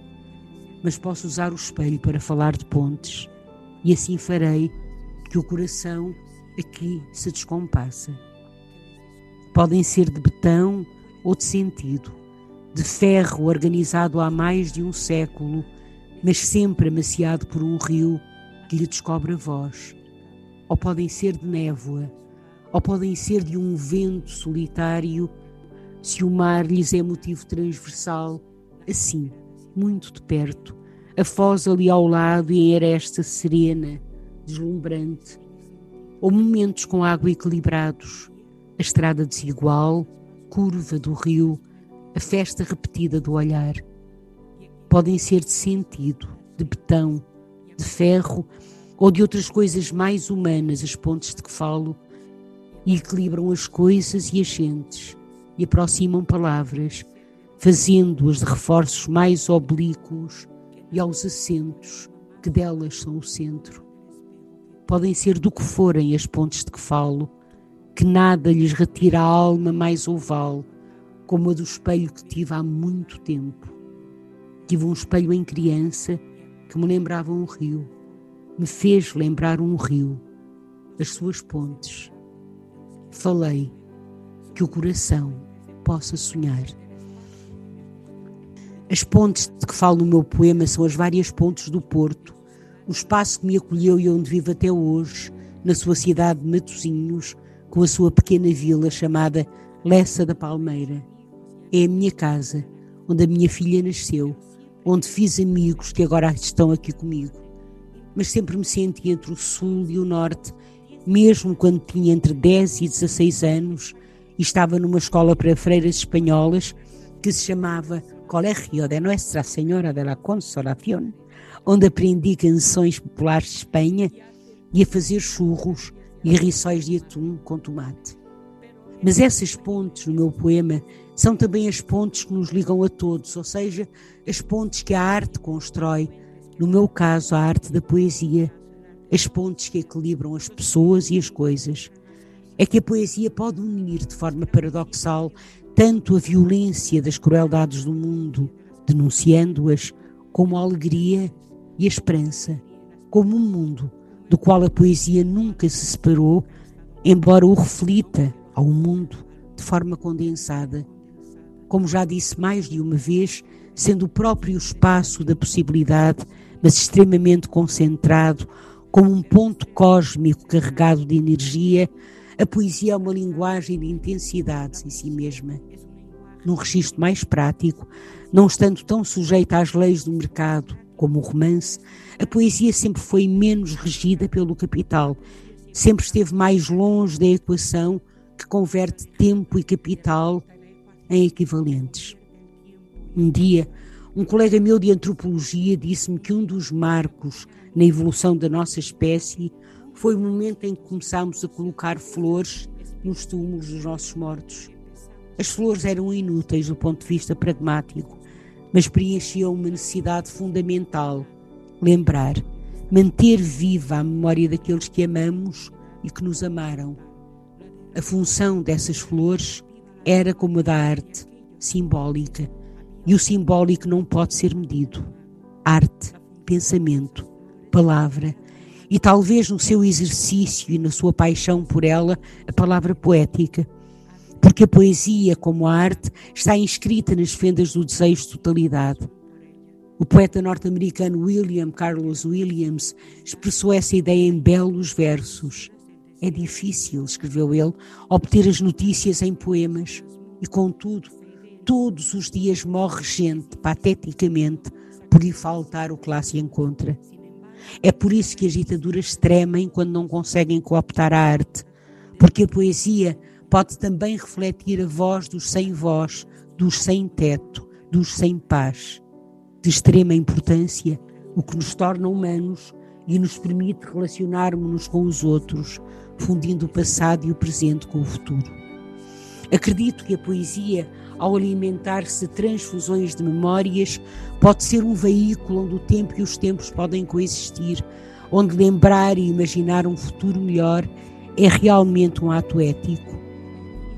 mas posso usar o espelho para falar de pontes, e assim farei que o coração aqui se descompassa. Podem ser de betão ou de sentido, de ferro organizado há mais de um século, mas sempre amaciado por um rio que lhe descobre a voz. Ou podem ser de névoa, ou podem ser de um vento solitário, se o mar lhes é motivo transversal, assim, muito de perto, a foz ali ao lado e em aresta serena, deslumbrante, ou momentos com água equilibrados, a estrada desigual, curva do rio, a festa repetida do olhar. Podem ser de sentido, de betão, de ferro ou de outras coisas mais humanas, as pontes de que falo, e equilibram as coisas e as gentes, e aproximam palavras, fazendo-as de reforços mais oblíquos e aos acentos que delas são o centro. Podem ser do que forem as pontes de que falo, que nada lhes retira a alma mais oval, como a do espelho que tive há muito tempo. Tive um espelho em criança que me lembrava um rio, me fez lembrar um rio, as suas pontes. Falei que o coração possa sonhar. As pontes de que falo no meu poema são as várias pontes do Porto, o espaço que me acolheu e onde vivo até hoje, na sua cidade de Matosinhos, com a sua pequena vila chamada Lessa da Palmeira. É a minha casa, onde a minha filha nasceu, onde fiz amigos que agora estão aqui comigo. Mas sempre me senti entre o sul e o norte, mesmo quando tinha entre 10 e 16 anos e estava numa escola para freiras espanholas que se chamava Colegio de Nuestra Senhora de la Consolación, onde aprendi canções populares de Espanha e a fazer churros e rissóis de atum com tomate. Mas essas pontes no meu poema são também as pontes que nos ligam a todos, ou seja, as pontes que a arte constrói, no meu caso, a arte da poesia, as pontes que equilibram as pessoas e as coisas. É que a poesia pode unir de forma paradoxal tanto a violência das crueldades do mundo, denunciando-as, como a alegria e a esperança, como um mundo do qual a poesia nunca se separou, embora o reflita ao mundo de forma condensada. Como já disse mais de uma vez, sendo o próprio espaço da possibilidade, mas extremamente concentrado, como um ponto cósmico carregado de energia, a poesia é uma linguagem de intensidade em si mesma. Num registro mais prático, não estando tão sujeita às leis do mercado como o romance, a poesia sempre foi menos regida pelo capital, sempre esteve mais longe da equação que converte tempo e capital em equivalentes. Um dia, Um colega meu de antropologia disse-me que um dos marcos na evolução da nossa espécie foi o momento em que começámos a colocar flores nos túmulos dos nossos mortos. As flores eram inúteis do ponto de vista pragmático, mas preenchiam uma necessidade fundamental: lembrar, manter viva a memória daqueles que amamos e que nos amaram. A função dessas flores era como a da arte, simbólica, e o simbólico não pode ser medido. Arte, pensamento, palavra, e talvez no seu exercício e na sua paixão por ela, a palavra poética. Porque a poesia, como a arte, está inscrita nas fendas do desejo de totalidade. O poeta norte-americano William Carlos Williams expressou essa ideia em belos versos. É difícil, escreveu ele, obter as notícias em poemas, e contudo, todos os dias morre gente, pateticamente, por lhe faltar o que lá se encontra. É por isso que as ditaduras tremem quando não conseguem cooptar a arte, porque a poesia pode também refletir a voz dos sem voz, dos sem teto, dos sem paz. De extrema importância, o que nos torna humanos e nos permite relacionarmos-nos com os outros, fundindo o passado e o presente com o futuro. Acredito que a poesia ao alimentar-se de transfusões de memórias, pode ser um veículo onde o tempo e os tempos podem coexistir, onde lembrar e imaginar um futuro melhor é realmente um ato ético.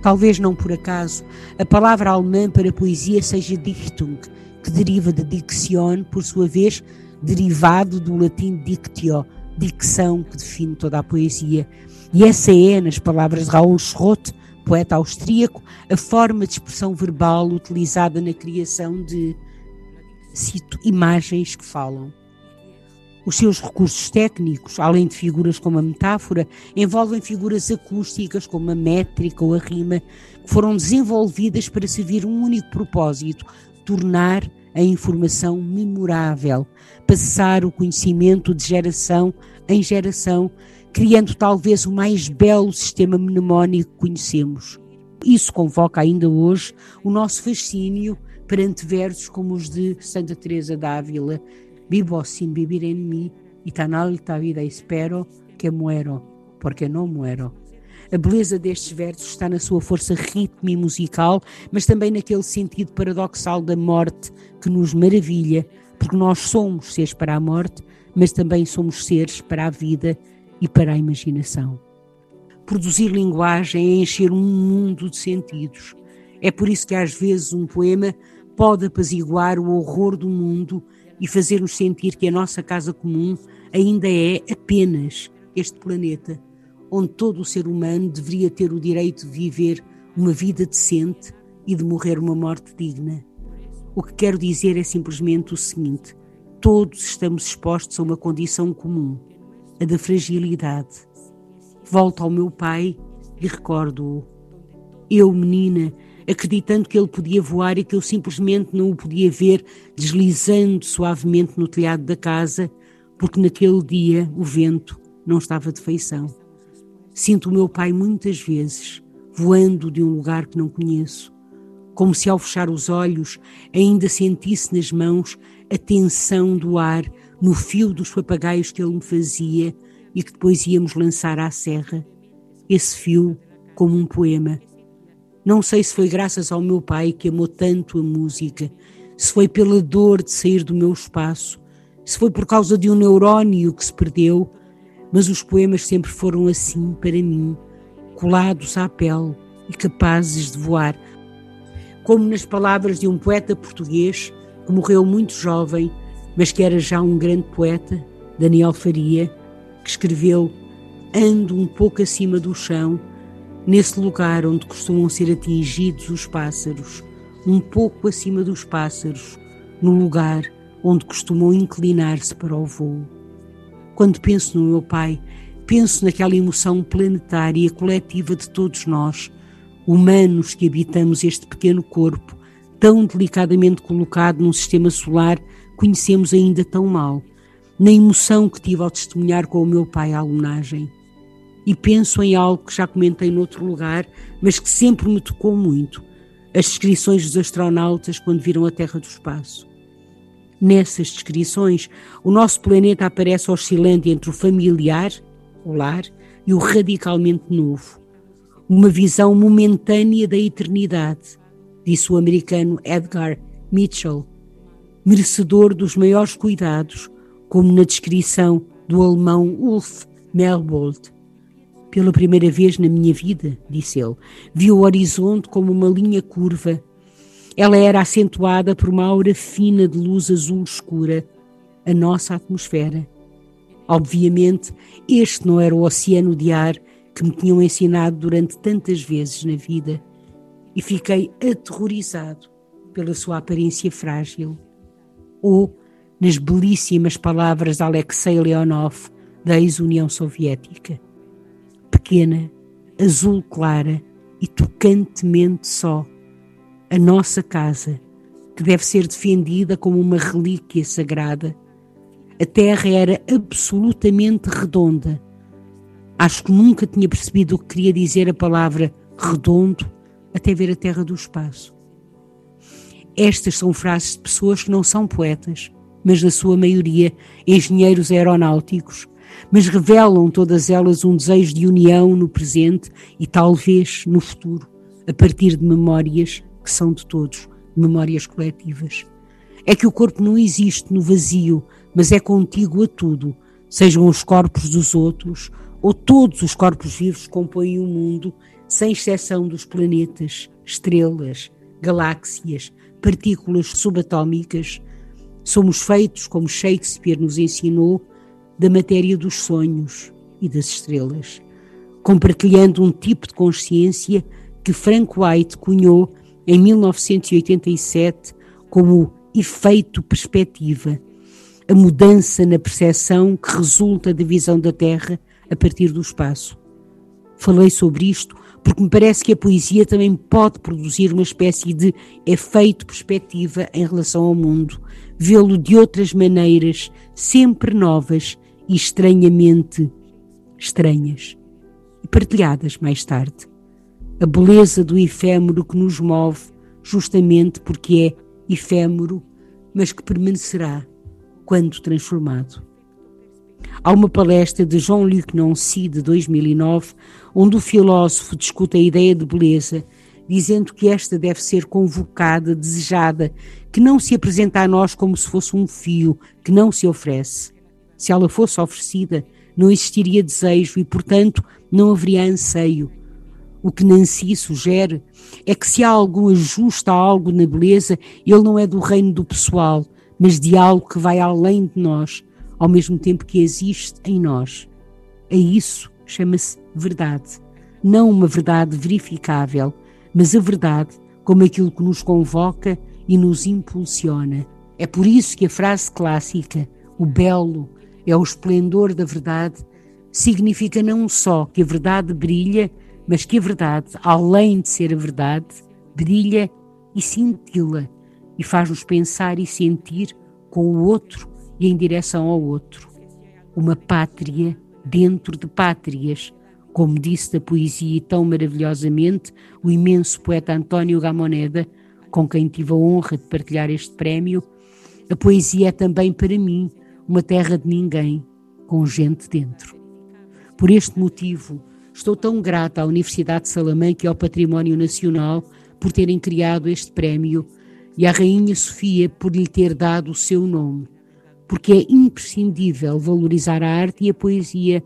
Talvez não por acaso, a palavra alemã para poesia seja Dichtung, que deriva de Diction, por sua vez, derivado do latim dictio, dicção, que define toda a poesia. E essa é, nas palavras de Raul Schrott, poeta austríaco, a forma de expressão verbal utilizada na criação de, cito, imagens que falam. Os seus recursos técnicos, além de figuras como a metáfora, envolvem figuras acústicas como a métrica ou a rima, que foram desenvolvidas para servir um único propósito: tornar a informação memorável, passar o conhecimento de geração em geração, criando talvez o mais belo sistema mnemónico que conhecemos. Isso convoca ainda hoje o nosso fascínio perante versos como os de Santa Teresa d'Ávila, Vivo sin vivir en mí y tan alta vida espero que muero, porque não muero. A beleza destes versos está na sua força ritmo e musical, mas também naquele sentido paradoxal da morte que nos maravilha, porque nós somos seres para a morte, mas também somos seres para a vida e para a imaginação. Produzir linguagem é encher um mundo de sentidos. É por isso que às vezes um poema pode apaziguar o horror do mundo e fazer-nos sentir que a nossa casa comum ainda é apenas este planeta, onde todo o ser humano deveria ter o direito de viver uma vida decente e de morrer uma morte digna. O que quero dizer é simplesmente o seguinte: todos estamos expostos a uma condição comum a da fragilidade. Volto ao meu pai e recordo-o. Eu, menina, acreditando que ele podia voar e que eu simplesmente não o podia ver deslizando suavemente no telhado da casa, porque naquele dia o vento não estava de feição. Sinto o meu pai muitas vezes voando de um lugar que não conheço, como se ao fechar os olhos ainda sentisse nas mãos a tensão do ar no fio dos papagaios que ele me fazia e que depois íamos lançar à serra. Esse fio como um poema. Não sei se foi graças ao meu pai que amou tanto a música, se foi pela dor de sair do meu espaço, se foi por causa de um neurónio que se perdeu, mas os poemas sempre foram assim para mim, colados à pele e capazes de voar. Como nas palavras de um poeta português que morreu muito jovem mas que era já um grande poeta, Daniel Faria, que escreveu Ando um pouco acima do chão, nesse lugar onde costumam ser atingidos os pássaros, um pouco acima dos pássaros, no lugar onde costumam inclinar-se para o voo. Quando penso no meu pai, penso naquela emoção planetária coletiva de todos nós, humanos que habitamos este pequeno corpo, tão delicadamente colocado num sistema solar conhecemos ainda tão mal, na emoção que tive ao testemunhar com o meu pai a alunagem. E penso em algo que já comentei noutro lugar, mas que sempre me tocou muito: as descrições dos astronautas quando viram a Terra do espaço. Nessas descrições, o nosso planeta aparece oscilante entre o familiar, o lar, e o radicalmente novo. Uma visão momentânea da eternidade, disse o americano Edgar Mitchell, merecedor dos maiores cuidados, como na descrição do alemão Ulf Melbold. Pela primeira vez na minha vida, disse ele, vi o horizonte como uma linha curva. Ela era acentuada por uma aura fina de luz azul escura, a nossa atmosfera. Obviamente, este não era o oceano de ar que me tinham ensinado durante tantas vezes na vida, e fiquei aterrorizado pela sua aparência frágil. Ou nas belíssimas palavras de Alexei Leonov, da ex-União Soviética. Pequena, azul clara e tocantemente só, a nossa casa, que deve ser defendida como uma relíquia sagrada. A terra era absolutamente redonda. Acho que nunca tinha percebido o que queria dizer a palavra redondo até ver a terra do espaço. Estas são frases de pessoas que não são poetas, mas na sua maioria engenheiros aeronáuticos, mas revelam todas elas um desejo de união no presente e talvez no futuro, a partir de memórias que são de todos, memórias coletivas. É que o corpo não existe no vazio, mas é contigo a tudo, sejam os corpos dos outros ou todos os corpos vivos que compõem o mundo, sem exceção dos planetas, estrelas, galáxias, partículas subatômicas. Somos feitos, como Shakespeare nos ensinou, da matéria dos sonhos e das estrelas, compartilhando um tipo de consciência que Frank White cunhou em 1987 como efeito perspectiva, a mudança na percepção que resulta da visão da Terra a partir do espaço. Falei sobre isto porque me parece que a poesia também pode produzir uma espécie de efeito perspectiva em relação ao mundo, vê-lo de outras maneiras, sempre novas e estranhamente estranhas, e partilhadas mais tarde a beleza do efêmero que nos move, justamente porque é efêmero, mas que permanecerá quando transformado. Há uma palestra de Jean-Luc Nancy de 2009, onde o filósofo discute a ideia de beleza, dizendo que esta deve ser convocada, desejada, que não se apresenta a nós como se fosse um fio que não se oferece. Se ela fosse oferecida, não existiria desejo e, portanto, não haveria anseio o que Nancy sugere é que se há algum ajuste a algo na beleza, ele não é do reino do pessoal, mas de algo que vai além de nós, ao mesmo tempo que existe em nós. A isso chama-se verdade. Não uma verdade verificável, mas a verdade como aquilo que nos convoca e nos impulsiona. É por isso que a frase clássica, o belo é o esplendor da verdade, significa não só que a verdade brilha mas que a verdade, além de ser a verdade, brilha e cintila e faz-nos pensar e sentir com o outro e em direção ao outro. Uma pátria dentro de pátrias, como disse da poesia tão maravilhosamente o imenso poeta António Gamoneda, com quem tive a honra de partilhar este prémio, a poesia é também para mim uma terra de ninguém, com gente dentro. Por este motivo, Estou tão grata à Universidade de Salamanca e ao Património Nacional por terem criado este prémio e à Rainha Sofia por lhe ter dado o seu nome, porque é imprescindível valorizar a arte e a poesia,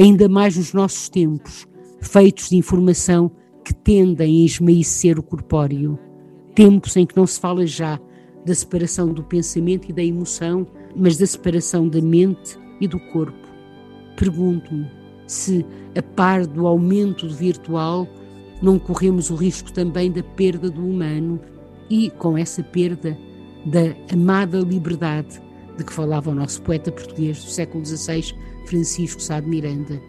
ainda mais nos nossos tempos, feitos de informação que tendem a esmaecer o corpóreo. Tempos em que não se fala já da separação do pensamento e da emoção, mas da separação da mente e do corpo. Pergunto-me, se, a par do aumento do virtual, não corremos o risco também da perda do humano e, com essa perda, da amada liberdade de que falava o nosso poeta português do século XVI, Francisco Sá de Miranda.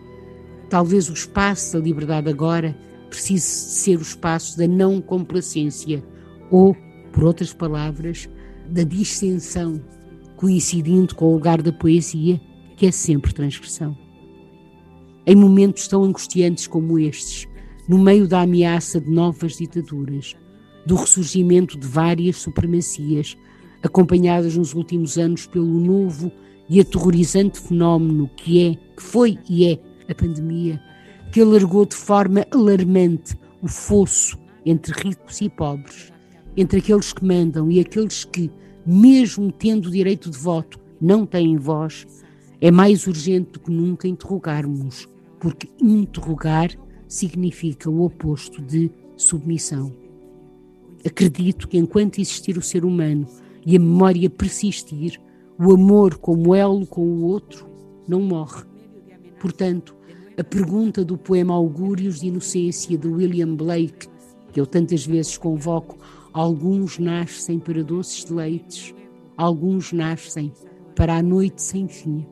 Talvez o espaço da liberdade agora precise ser o espaço da não complacência ou, por outras palavras, da distensão, coincidindo com o lugar da poesia, que é sempre transgressão. Em momentos tão angustiantes como estes, no meio da ameaça de novas ditaduras, do ressurgimento de várias supremacias, acompanhadas nos últimos anos pelo novo e aterrorizante fenómeno que é, que foi e é a pandemia, que alargou de forma alarmante o fosso entre ricos e pobres, entre aqueles que mandam e aqueles que, mesmo tendo o direito de voto, não têm voz, é mais urgente do que nunca interrogarmos, porque interrogar significa o oposto de submissão. Acredito que enquanto existir o ser humano e a memória persistir, o amor como elo com o outro não morre. Portanto, a pergunta do poema Augúrios de Inocência de William Blake, que eu tantas vezes convoco, alguns nascem para doces deleites, alguns nascem para a noite sem fim.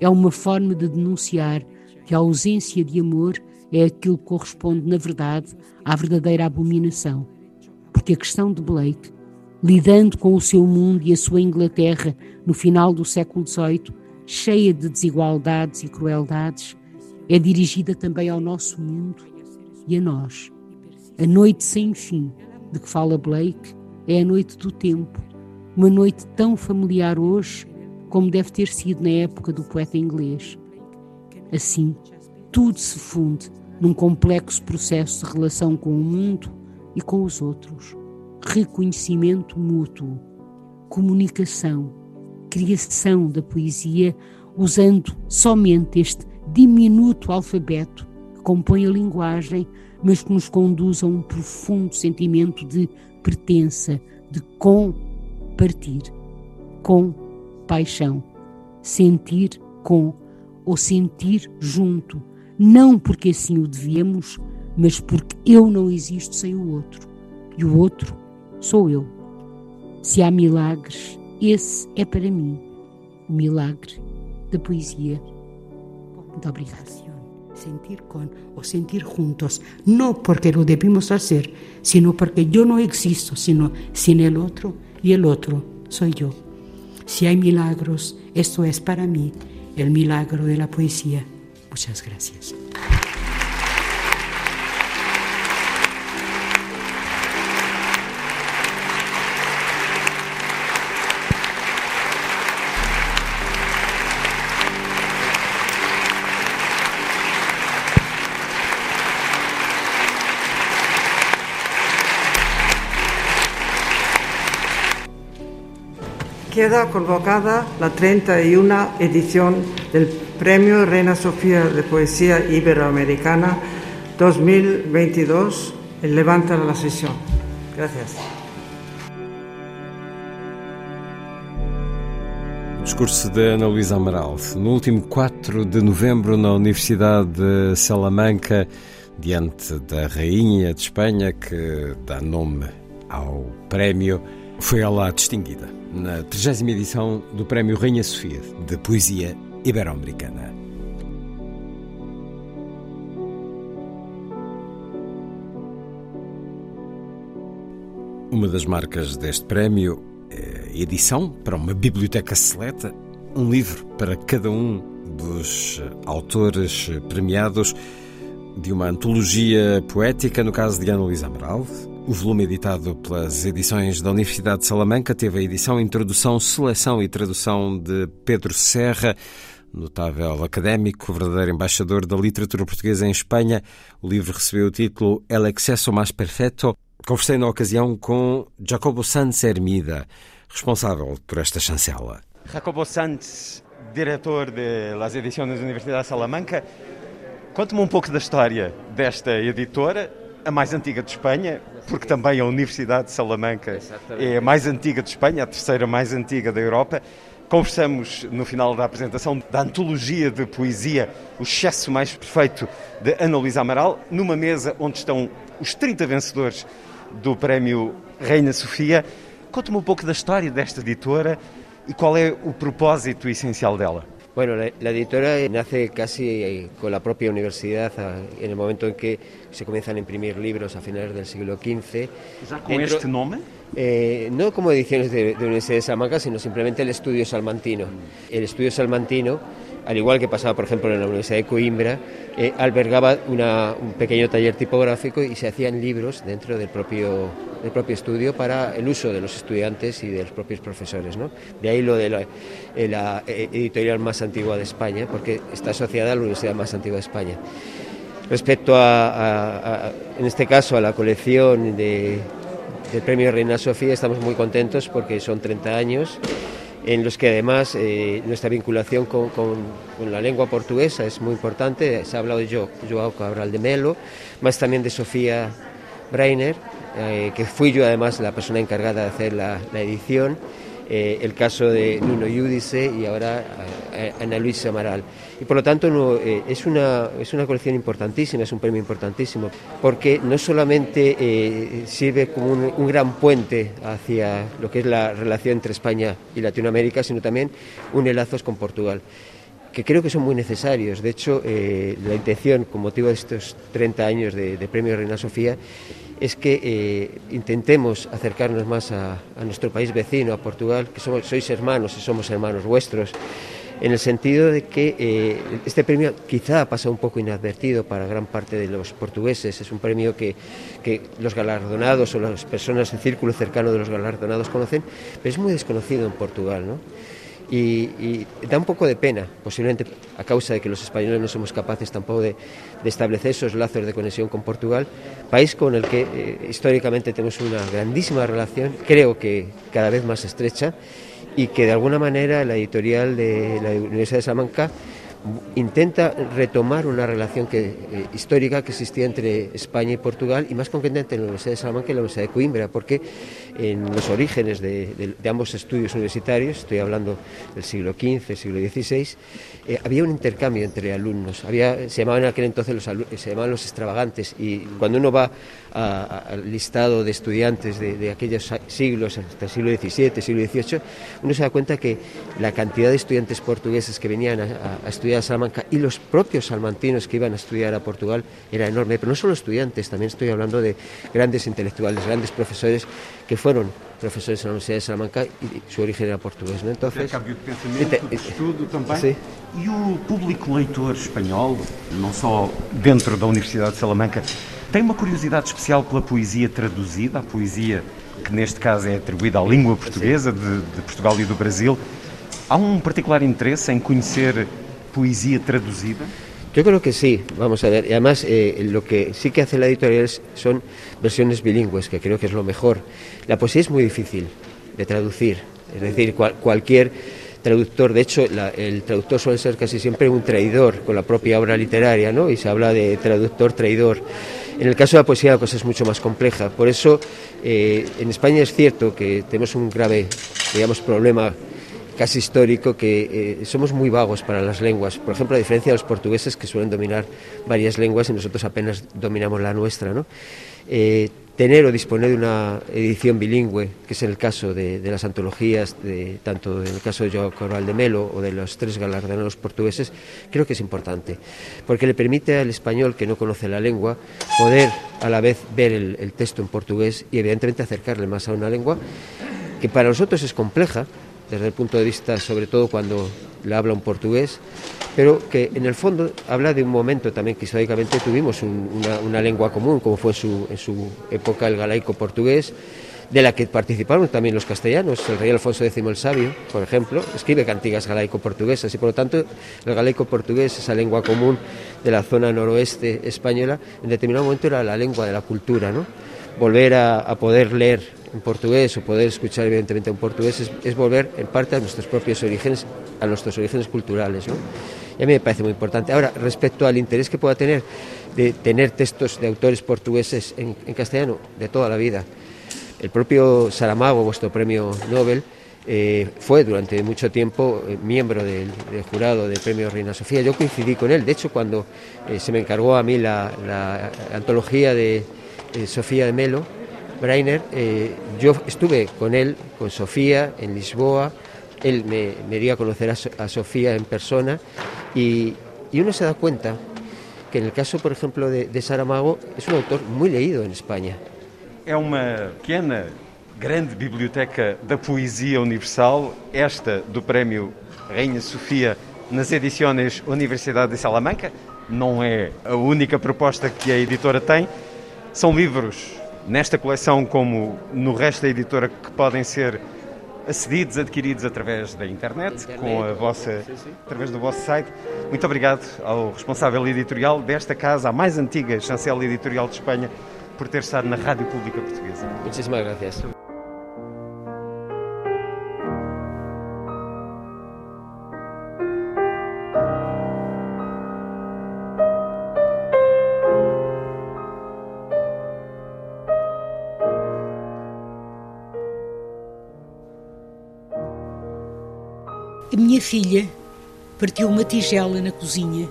É uma forma de denunciar que a ausência de amor é aquilo que corresponde, na verdade, à verdadeira abominação. Porque a questão de Blake, lidando com o seu mundo e a sua Inglaterra no final do século XVIII, cheia de desigualdades e crueldades, é dirigida também ao nosso mundo e a nós. A noite sem fim de que fala Blake é a noite do tempo, uma noite tão familiar hoje como deve ter sido na época do poeta inglês. Assim, tudo se funde num complexo processo de relação com o mundo e com os outros. Reconhecimento mútuo, comunicação, criação da poesia usando somente este diminuto alfabeto que compõe a linguagem, mas que nos conduz a um profundo sentimento de pertença, de compartir, com paixão, sentir com ou sentir junto, não porque assim o devemos, mas porque eu não existo sem o outro. E o outro sou eu. Se há milagres, esse é para mim o milagre da poesia. Muito obrigada. Sentir con o sentir juntos, no porque lo debimos hacer, sino porque yo no existo, sino sin el otro y el otro soy yo. Si hay milagros, esto es para mí el milagro de la poesía. Muchas gracias. Queda convocada la 31 edición del Premio Reina Sofía de Poesía Iberoamericana 2022. Levanta la sesión. Gracias. Discurso de Ana Luísa Amaral, no último 4 de novembro na Universidade de Salamanca, diante da Rainha de Espanha, que dá nome ao prémio, foi ela distinguida na 30 edição do Prémio Rainha Sofia de Poesia Ibero-Americana. Uma das marcas deste prémio é a edição para uma biblioteca seleta, um livro para cada um dos autores premiados de uma antologia poética, no caso de Ana Luísa Amaral. O volume editado pelas edições da Universidade de Salamanca teve a edição Introdução, Seleção e Tradução de Pedro Serra, notável académico, verdadeiro embaixador da literatura portuguesa em Espanha. O livro recebeu o título El exceso más perfeito. Conversei na ocasião com Jacobo Sanz Hermida, responsável por esta chancela. Jacobo Sanz, diretor das edições da Universidade de Salamanca, conte-me um pouco da história desta editora, a mais antiga de Espanha, porque também a Universidade de Salamanca é a mais antiga de Espanha, a terceira mais antiga da Europa. Conversamos no final da apresentação da antologia de poesia O Excesso Mais Perfeito de Ana Luísa Amaral, numa mesa onde estão os 30 vencedores do Prémio Reina Sofia. Conte-me um pouco da história desta editora e qual é o propósito essencial dela. Bueno, la, la, editora nace casi eh, con la propia universidad en el momento en que se comienzan a imprimir libros a finales del siglo XV. ¿Ya con Dentro, este nombre? Eh, no como ediciones de, de Universidad de Salamanca, sino simplemente el Estudio Salmantino. El Estudio Salmantino al igual que pasaba, por ejemplo, en la Universidad de Coimbra, eh, albergaba un pequeño taller tipográfico y se hacían libros dentro del propio, del propio estudio para el uso de los estudiantes y de los propios profesores. ¿no? De ahí lo de la, eh, la editorial más antigua de España, porque está asociada a la universidad más antigua de España. Respecto a en este caso, a la colección de, del Premio Reina Sofía, estamos muy contentos porque son 30 años en los que además eh, nuestra vinculación con, la lengua portuguesa es muy importante. Se ha hablado de yo, Joao Cabral de Melo, más también de Sofía Breiner, eh, que fui yo además la persona encargada de hacer la, edición. Eh, el caso de Nuno Yudice y ahora Ana Luisa Amaral. Y por lo tanto eh, es, una, es una colección importantísima, es un premio importantísimo, porque no solamente eh, sirve como un, gran puente hacia lo que es la relación entre España y Latinoamérica, sino también une lazos con Portugal que creo que son muy necesarios. De hecho, eh, la intención, con motivo de estos 30 años de, Premio Reina Sofía, es que intentemos acercarnos más a, a, nuestro país vecino, a Portugal, que sois hermanos y somos hermanos vuestros, en el sentido de que eh, este premio quizá ha pasado un poco inadvertido para gran parte de los portugueses. Es un premio que, los galardonados o las personas en círculo cercano de los galardonados conocen, pero es muy desconocido en Portugal. ¿no? Y, da un poco de pena, posiblemente a causa de que los españoles no somos capaces tampoco de, de establecer esos lazos de conexión con Portugal, país con el que eh, históricamente tenemos una grandísima relación, creo que cada vez más estrecha, y que de alguna manera la editorial de la Universidad de Salamanca intenta retomar una relación que, eh, histórica que existía entre España y Portugal y más concretamente en la Universidad de Salamanca y la Universidad de Coimbra, porque en los orígenes de, de, ambos estudios universitarios, estoy hablando del siglo XV, siglo XVI, eh, había un intercambio entre alumnos, había, se llamaban en aquel entonces los, se llamaban los extravagantes y cuando uno va al listado de estudiantes de, de, aquellos siglos, hasta el siglo XVII, siglo XVIII, uno se da cuenta que la cantidad de estudiantes portugueses que venían a, a, a estudiar a Salamanca y los propios salmantinos que iban a estudiar a Portugal era enorme, pero no solo estudiantes, también estoy hablando de grandes intelectuales, grandes profesores que fueron professores na Universidade de Salamanca e o seu origem era? Então, fez... Intercâmbio de pensamento, de estudo. E o público leitor espanhol, não só dentro da Universidade de Salamanca, tem uma curiosidade especial pela poesia traduzida, a poesia que neste caso é atribuída à língua portuguesa de, de Portugal e do Brasil. Há um particular interesse em conhecer poesía traducida? Yo creo que sí, vamos a ver. Y además, eh, lo que sí que hace la editorial son versiones bilingües, que creo que es lo mejor. La poesía es muy difícil de traducir, es decir, cual, cualquier traductor, de hecho, la, el traductor suele ser casi siempre un traidor con la propia obra literaria, ¿no? Y se habla de traductor traidor. En el caso de la poesía la cosa es mucho más compleja. Por eso, eh, en España es cierto que tenemos un grave, digamos, problema casi histórico que eh, somos muy vagos para las lenguas. Por ejemplo, a diferencia de los portugueses que suelen dominar varias lenguas y nosotros apenas dominamos la nuestra. ¿no? Eh, tener o disponer de una edición bilingüe, que es el caso de, las antologías, de, tanto en el caso de Joao Corral de Melo o de los tres galardonados portugueses, creo que es importante, porque le permite al español que no conoce la lengua poder a la vez ver el texto en portugués y evidentemente acercarle más a una lengua que para nosotros es compleja, desde el punto de vista, sobre todo cuando la habla un portugués, pero que en el fondo habla de un momento también que históricamente tuvimos un, una, una, lengua común, como fue su, en su época el galaico portugués, de la que participaron también los castellanos. El rey Alfonso X el Sabio, por ejemplo, escribe cantigas galaico-portuguesas y por lo tanto el galaico-portugués, esa lengua común de la zona noroeste española, en determinado momento era la lengua de la cultura. ¿no? Volver a, poder leer en portugués o poder escuchar evidentemente en portugués es, volver en parte a nuestros propios orígenes, a nuestros orígenes culturales. ¿no? Y a mí me parece muy importante. Ahora, respecto al interés que pueda tener de tener textos de autores portugueses en, castellano, de toda la vida. El propio Saramago, vuestro premio Nobel, eh, fue durante mucho tiempo eh, miembro del, jurado del premio Reina Sofía. Yo coincidí con él, de hecho, cuando eh, se me encargó a mí la antología de eh, Sofía de Melo, Breiner, eh, yo estuve con él, con Sofía, en Lisboa, él me, me dio a conocer a, a Sofía en persona y, y, uno se da cuenta que en el caso, por ejemplo, de, de Saramago, es un autor muy leído en España. É uma pequena, grande biblioteca da poesia universal, esta do Prémio Rainha Sofia nas edições Universidade de Salamanca. Não é a única proposta que a editora tem. São livros nesta coleção, como no resto da editora, que podem ser acedidos, adquiridos através da internet, internet com a vossa, sim, sim. através do vosso site. Muito obrigado ao responsável editorial desta casa, a mais antiga chancela editorial de Espanha, por ter estado na Rádio Pública Portuguesa. Muchísimas gracias. Minha filha partiu uma tigela na cozinha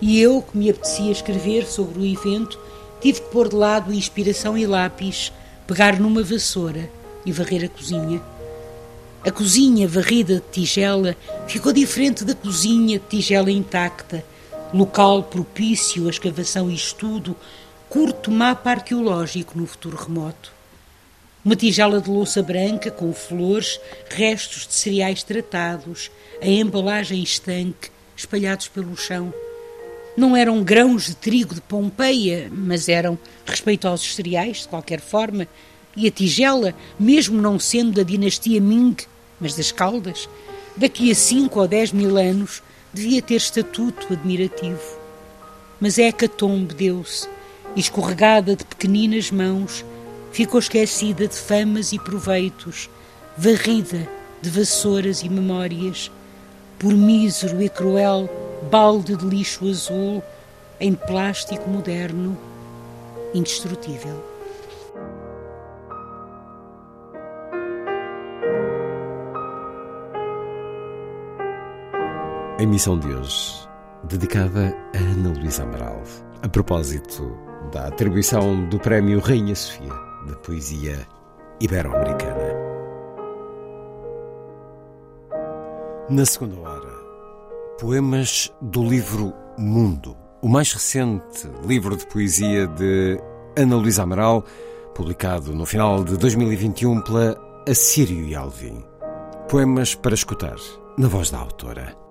e eu, que me apetecia escrever sobre o evento, tive que pôr de lado inspiração e lápis, pegar numa vassoura e varrer a cozinha. A cozinha varrida de tigela ficou diferente da cozinha de tigela intacta, local propício à escavação e estudo, curto mapa arqueológico no futuro remoto. Uma tigela de louça branca com flores, restos de cereais tratados, a embalagem estanque, espalhados pelo chão. Não eram grãos de trigo de Pompeia, mas eram respeitosos cereais, de qualquer forma, e a tigela, mesmo não sendo da dinastia Ming, mas das Caldas, daqui a cinco ou dez mil anos, devia ter estatuto admirativo. Mas é a hecatombe deu-se, escorregada de pequeninas mãos, ficou esquecida de famas e proveitos, varrida de vassouras e memórias, por mísero e cruel balde de lixo azul em plástico moderno, indestrutível. A emissão de hoje, dedicada a Ana Luísa Amaral, a propósito da atribuição do Prémio Rainha Sofia da poesia ibero-americana. Na segunda hora, poemas do livro Mundo, o mais recente livro de poesia de Ana Luísa Amaral, publicado no final de 2021 pela Assírio e Alvim. Poemas para escutar, na voz da autora.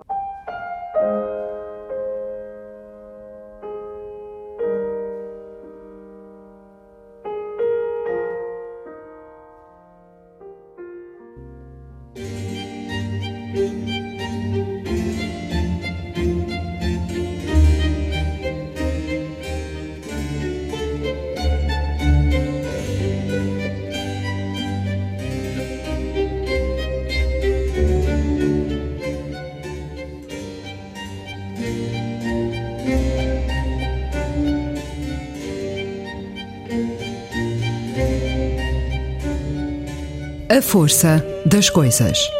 Força das coisas.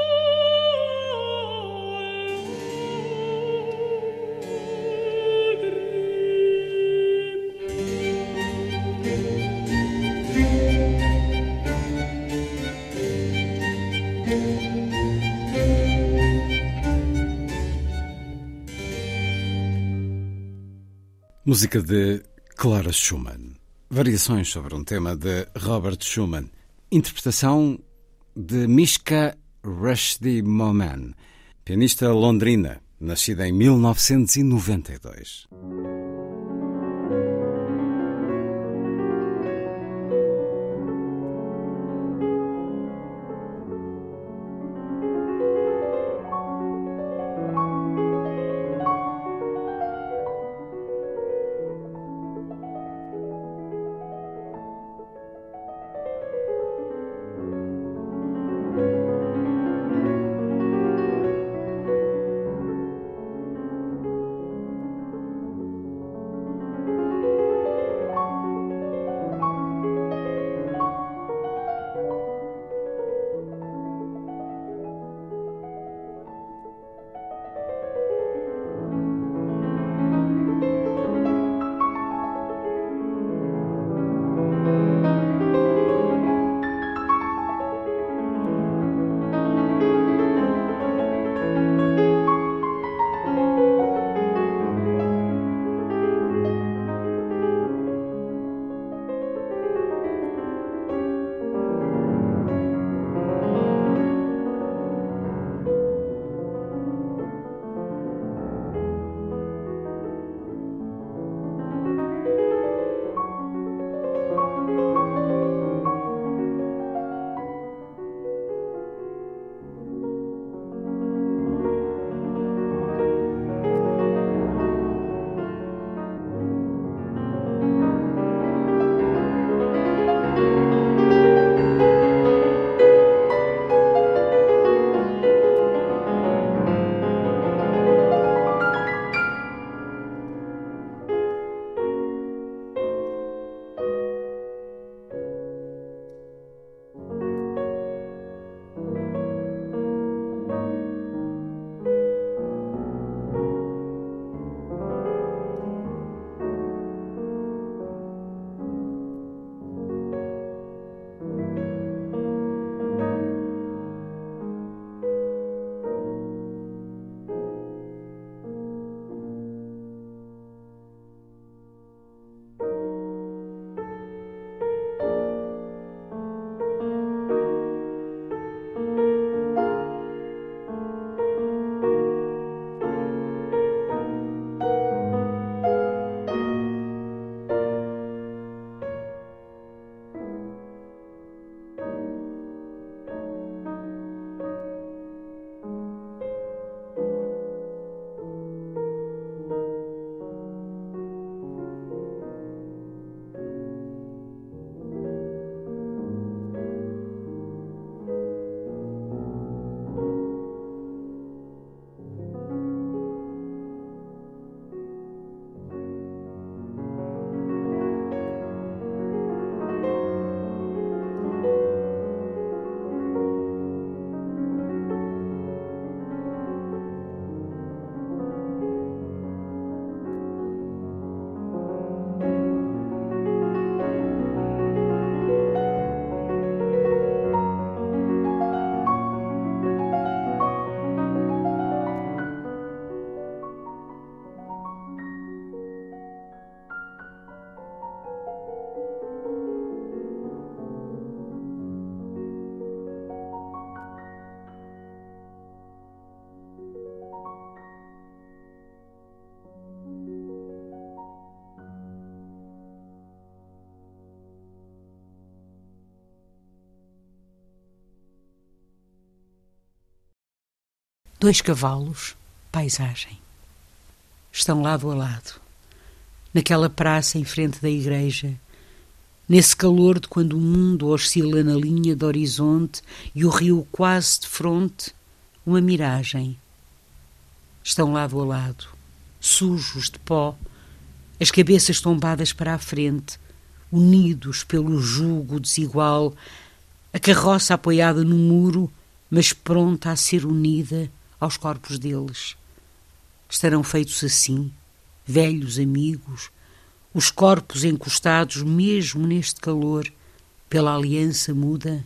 Música de Clara Schumann. Variações sobre um tema de Robert Schumann. Interpretação de Mishka Rushdie Moman, pianista londrina, nascida em 1992. Dois cavalos, paisagem. Estão lado a lado, naquela praça em frente da igreja, nesse calor de quando o mundo oscila na linha do horizonte e o rio quase de fronte, uma miragem. Estão lado a lado, sujos de pó, as cabeças tombadas para a frente, unidos pelo jugo desigual, a carroça apoiada no muro, mas pronta a ser unida aos corpos deles. Estarão feitos assim, velhos amigos, os corpos encostados mesmo neste calor, pela aliança muda,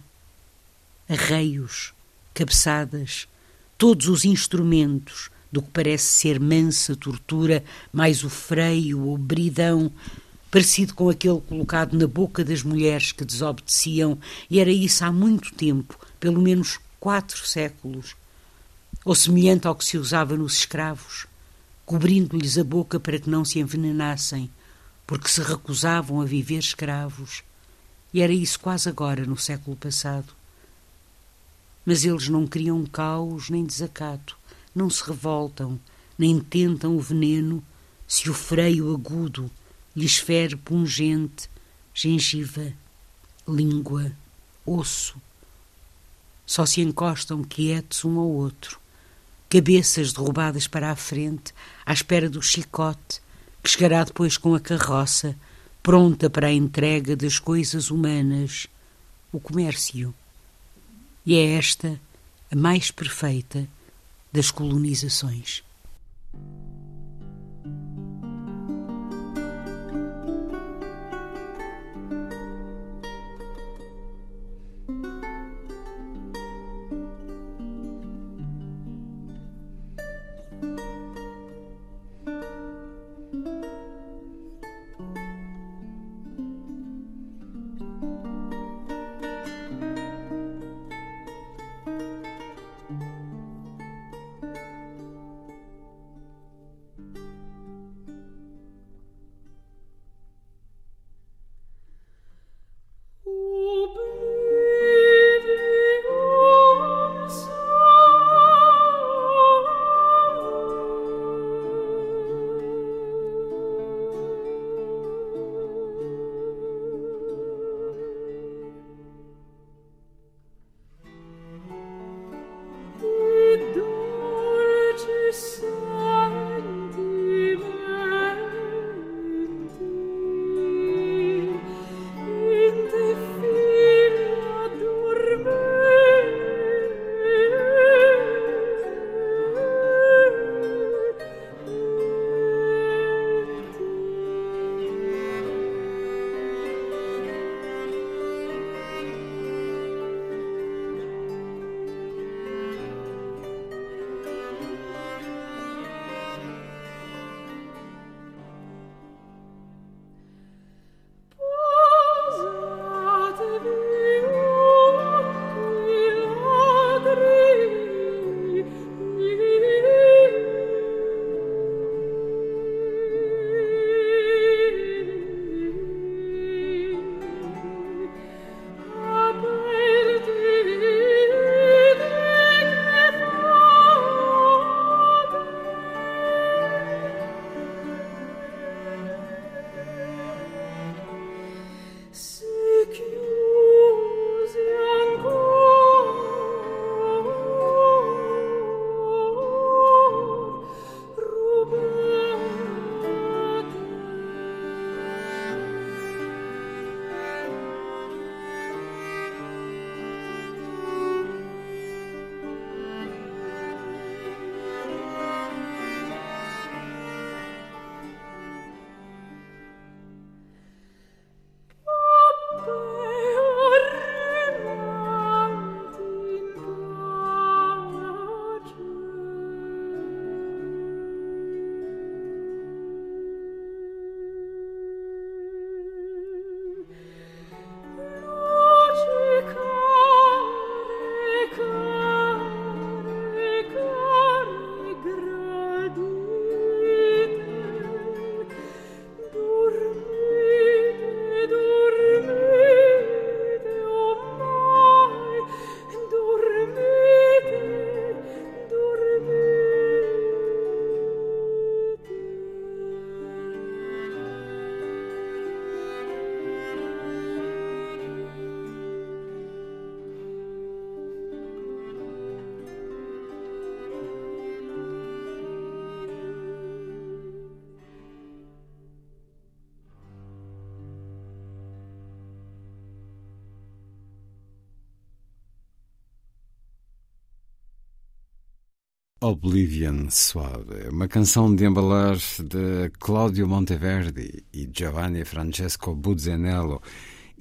arreios, cabeçadas, todos os instrumentos do que parece ser mansa tortura, mais o freio ou bridão, parecido com aquele colocado na boca das mulheres que desobedeciam, e era isso há muito tempo, pelo menos quatro séculos, ou semelhante ao que se usava nos escravos, cobrindo-lhes a boca para que não se envenenassem, porque se recusavam a viver escravos. E era isso quase agora, no século passado. Mas eles não criam caos nem desacato, não se revoltam, nem tentam o veneno, se o freio agudo lhes fere pungente, gengiva, língua, osso. Só se encostam quietos um ao outro, cabeças derrubadas para a frente, à espera do chicote, que chegará depois com a carroça, pronta para a entrega das coisas humanas, o comércio. E é esta a mais perfeita das colonizações. Oblivion Suave, uma canção de embalar de Claudio Monteverdi e Giovanni Francesco Buzzanello,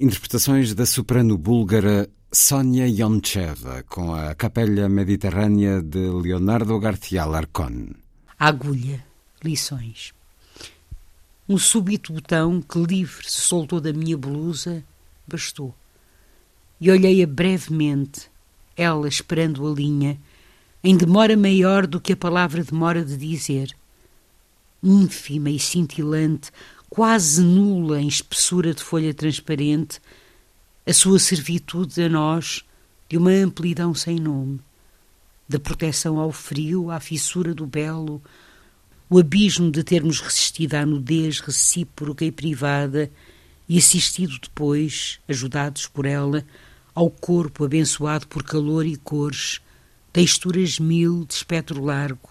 interpretações da soprano búlgara Sonia Yoncheva com a Capella Mediterrânea de Leonardo García Larcón. Agulha, lições. Um súbito botão que livre se soltou da minha blusa bastou. E olhei-a brevemente, ela esperando a linha, em demora maior do que a palavra demora de dizer. Ínfima e cintilante, quase nula em espessura de folha transparente, a sua servitude a nós de uma amplidão sem nome, da proteção ao frio, à fissura do belo, o abismo de termos resistido à nudez recíproca e privada e assistido depois, ajudados por ela, ao corpo abençoado por calor e cores, texturas mil de espectro largo,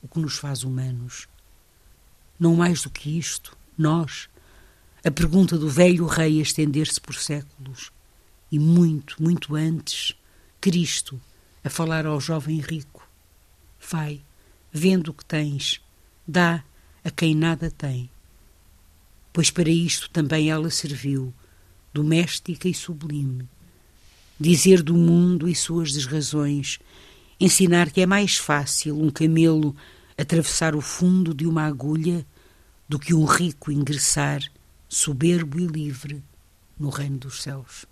o que nos faz humanos. Não mais do que isto, nós, a pergunta do velho rei a estender-se por séculos, e muito, muito antes, Cristo a falar ao jovem rico: Vai, vendo o que tens, dá a quem nada tem. Pois para isto também ela serviu, doméstica e sublime. Dizer do mundo e suas desrazões, ensinar que é mais fácil um camelo atravessar o fundo de uma agulha do que um rico ingressar, soberbo e livre, no reino dos céus.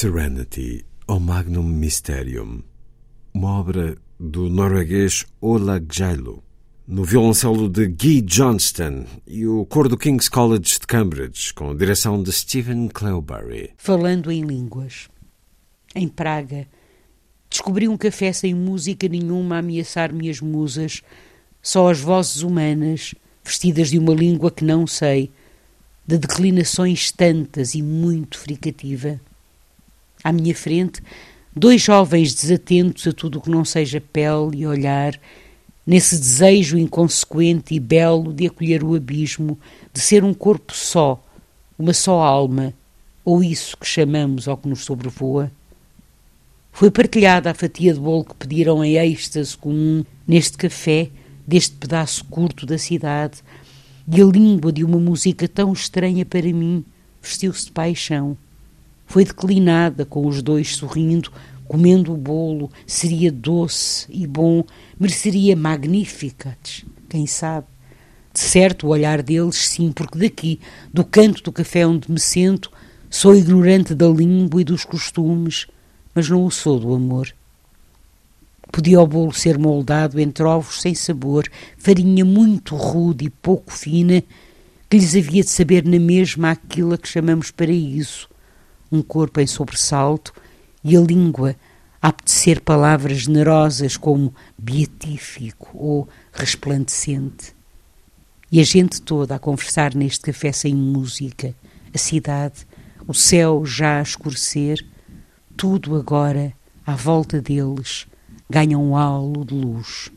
Serenity, O Magnum Mysterium, uma obra do norueguês Ola Gjeilo, no violoncelo de Guy Johnston e o coro do King's College de Cambridge, com a direção de Stephen Clewbury. Falando em línguas. Em Praga, descobri um café sem música nenhuma a ameaçar minhas musas, só as vozes humanas, vestidas de uma língua que não sei, de declinações tantas e muito fricativa. À minha frente, dois jovens desatentos a tudo o que não seja pele e olhar, nesse desejo inconsequente e belo de acolher o abismo, de ser um corpo só, uma só alma, ou isso que chamamos ao que nos sobrevoa. Foi partilhada a fatia de bolo que pediram em êxtase comum neste café, deste pedaço curto da cidade, e a língua de uma música tão estranha para mim vestiu-se de paixão. Foi declinada com os dois sorrindo, comendo o bolo, seria doce e bom, mereceria magnificat, quem sabe. De certo, o olhar deles, sim, porque daqui, do canto do café onde me sento, sou ignorante da língua e dos costumes, mas não o sou do amor. Podia o bolo ser moldado entre ovos sem sabor, farinha muito rude e pouco fina, que lhes havia de saber na mesma aquilo a que chamamos paraíso, um corpo em sobressalto e a língua a apetecer palavras generosas como beatífico ou resplandecente. E a gente toda a conversar neste café sem música, a cidade, o céu já a escurecer, tudo agora à volta deles ganha um halo de luz.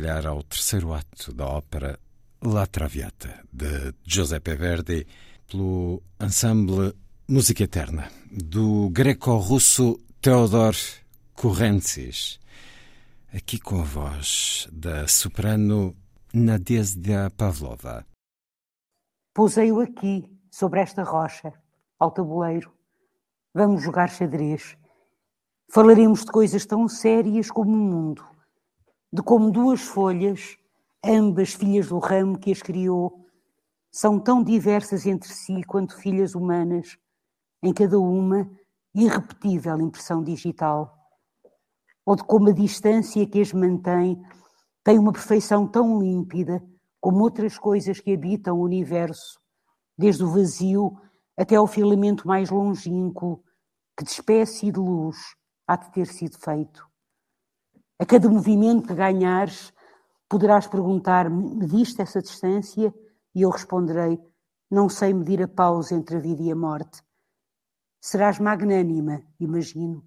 Olhar ao terceiro ato da ópera La Traviata, de Giuseppe Verdi, pelo ensemble Música Eterna, do greco-russo Theodor Kurentsis, aqui com a voz da soprano Nadezhda Pavlova. Pousei-o aqui, sobre esta rocha, ao tabuleiro. Vamos jogar xadrez. Falaremos de coisas tão sérias como o mundo de como duas folhas, ambas filhas do ramo que as criou, são tão diversas entre si quanto filhas humanas, em cada uma irrepetível impressão digital, ou de como a distância que as mantém tem uma perfeição tão límpida como outras coisas que habitam o universo, desde o vazio até ao filamento mais longínquo, que de espécie e de luz há de ter sido feito. A cada movimento que ganhares, poderás perguntar-me: mediste essa distância? E eu responderei: não sei medir a pausa entre a vida e a morte. Serás magnânima, imagino,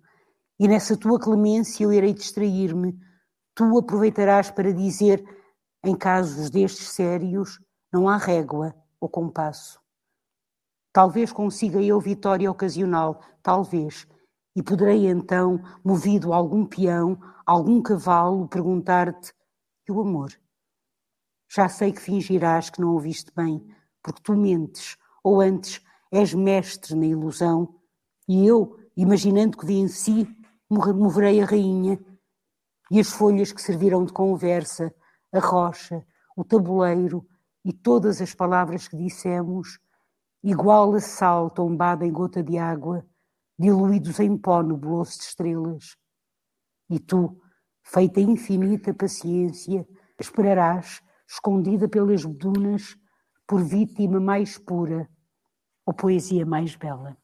e nessa tua clemência eu irei distrair-me. Tu aproveitarás para dizer: em casos destes sérios, não há régua ou compasso. Talvez consiga eu vitória ocasional, talvez, e poderei então, movido a algum peão, algum cavalo, perguntar-te: e o amor? Já sei que fingirás que não ouviste bem, porque tu mentes, ou antes és mestre na ilusão, e eu, imaginando que venci, moverei a rainha, e as folhas que serviram de conversa, a rocha, o tabuleiro e todas as palavras que dissemos, igual a sal tombada em gota de água, diluídos em pó nebuloso de estrelas. E tu, feita infinita paciência, esperarás, escondida pelas dunas, por vítima mais pura ou poesia mais bela.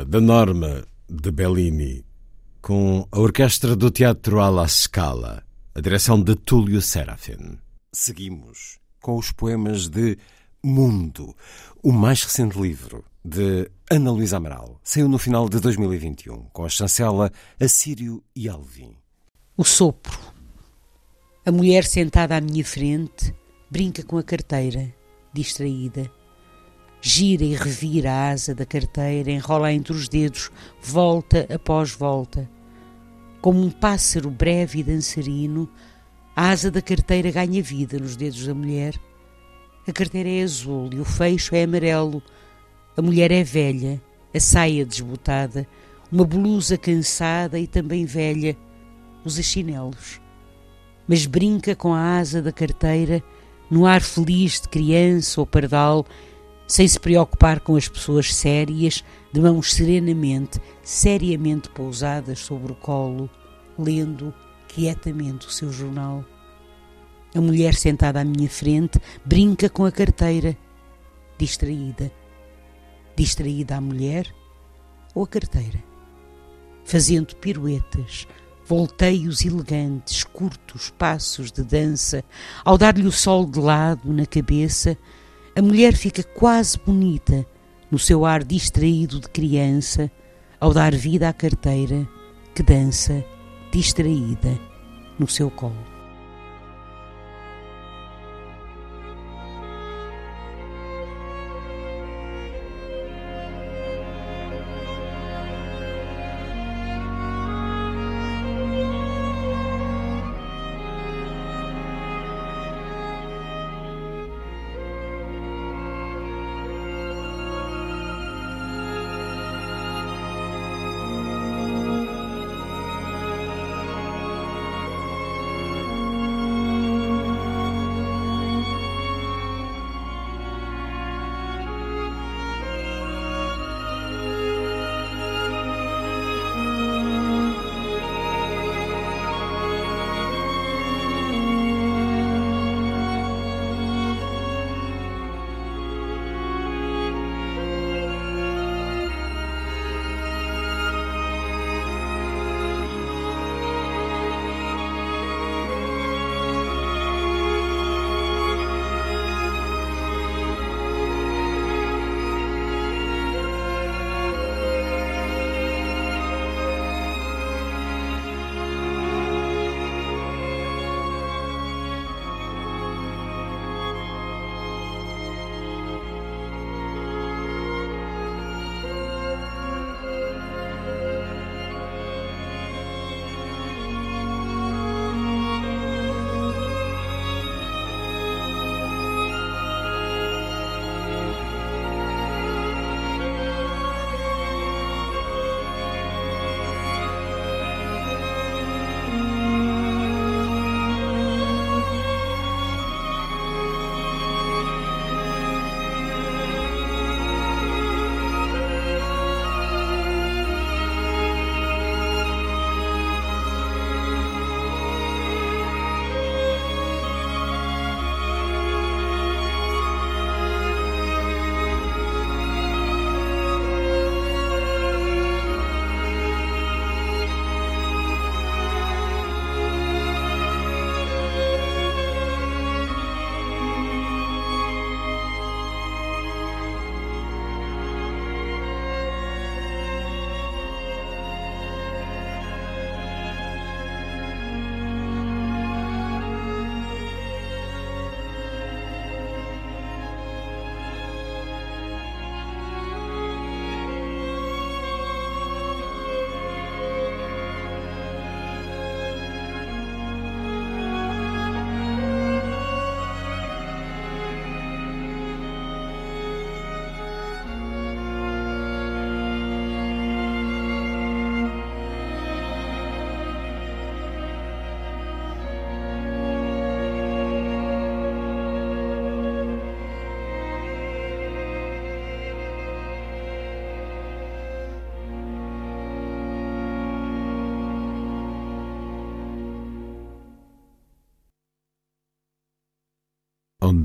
Diva da Norma de Bellini com a orquestra do Teatro alla Scala, a direção de Túlio Serafin. Seguimos com os poemas de Mundo, o mais recente livro de Ana Luísa Amaral. Saiu no final de 2021 com a chancela Assírio e Alvim. O sopro. A mulher sentada à minha frente brinca com a carteira, distraída gira e revira a asa da carteira, enrola entre os dedos, volta após volta. Como um pássaro breve e dançarino, a asa da carteira ganha vida nos dedos da mulher. A carteira é azul e o fecho é amarelo. A mulher é velha, a saia desbotada, uma blusa cansada e também velha, usa chinelos. Mas brinca com a asa da carteira, no ar feliz de criança ou pardal, sem se preocupar com as pessoas sérias, de mãos serenamente, seriamente pousadas sobre o colo, lendo quietamente o seu jornal. A mulher sentada à minha frente brinca com a carteira, distraída. distraída a mulher ou a carteira, fazendo piruetas, volteios elegantes, curtos passos de dança, ao dar-lhe o sol de lado na cabeça, a mulher fica quase bonita no seu ar distraído de criança, ao dar vida à carteira que dança distraída no seu colo.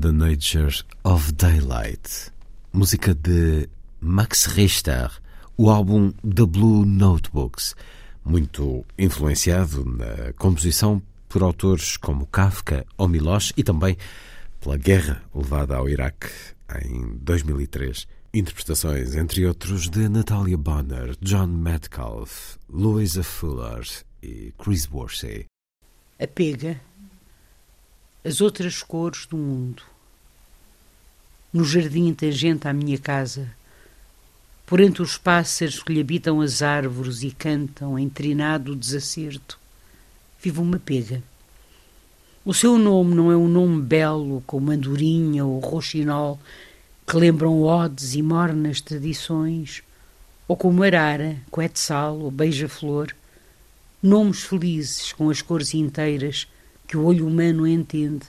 The Nature of Daylight, música de Max Richter, o álbum The Blue Notebooks, muito influenciado na composição por autores como Kafka ou Milosh e também pela guerra levada ao Iraque em 2003. Interpretações, entre outros, de Natalia Bonner, John Metcalfe, Louisa Fuller e Chris Worsey. A pega as outras cores do mundo. No jardim tangente à minha casa, por entre os pássaros que lhe habitam as árvores e cantam em trinado desacerto, vive uma pega. O seu nome não é um nome belo como andorinha ou roxinol, que lembram odes e mornas tradições, ou como arara, quetzal ou beija-flor, nomes felizes com as cores inteiras que o olho humano entende,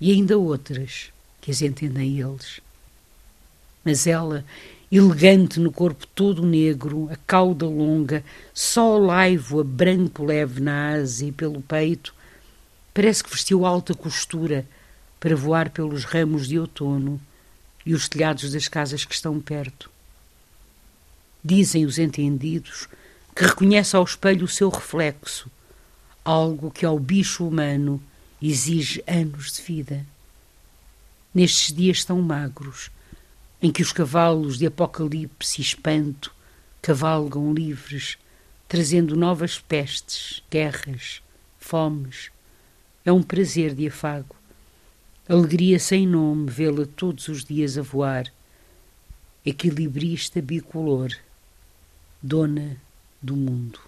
e ainda outras que as entendem eles. Mas ela, elegante no corpo todo negro, a cauda longa, só laivo a branco leve na asa e pelo peito, parece que vestiu alta costura para voar pelos ramos de outono e os telhados das casas que estão perto. Dizem os entendidos que reconhece ao espelho o seu reflexo, algo que ao bicho humano exige anos de vida. Nestes dias tão magros, em que os cavalos de apocalipse e espanto cavalgam livres, trazendo novas pestes, guerras, fomes, é um prazer de afago. Alegria sem nome vê-la todos os dias a voar, equilibrista bicolor, dona do mundo.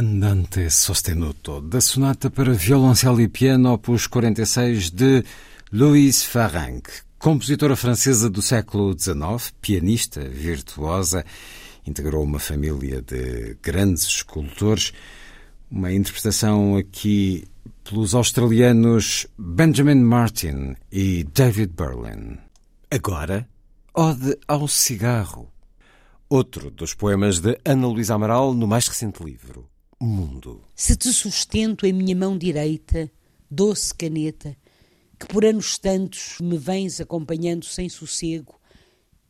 Andante Sostenuto, da sonata para violoncelo e piano, opus 46 de Louise Farranc, compositora francesa do século XIX, pianista virtuosa, integrou uma família de grandes escultores. Uma interpretação aqui pelos australianos Benjamin Martin e David Berlin. Agora, Ode ao Cigarro. Outro dos poemas de Ana Luísa Amaral no mais recente livro, Mundo. Se te sustento em minha mão direita, doce caneta, que por anos tantos me vens acompanhando sem sossego,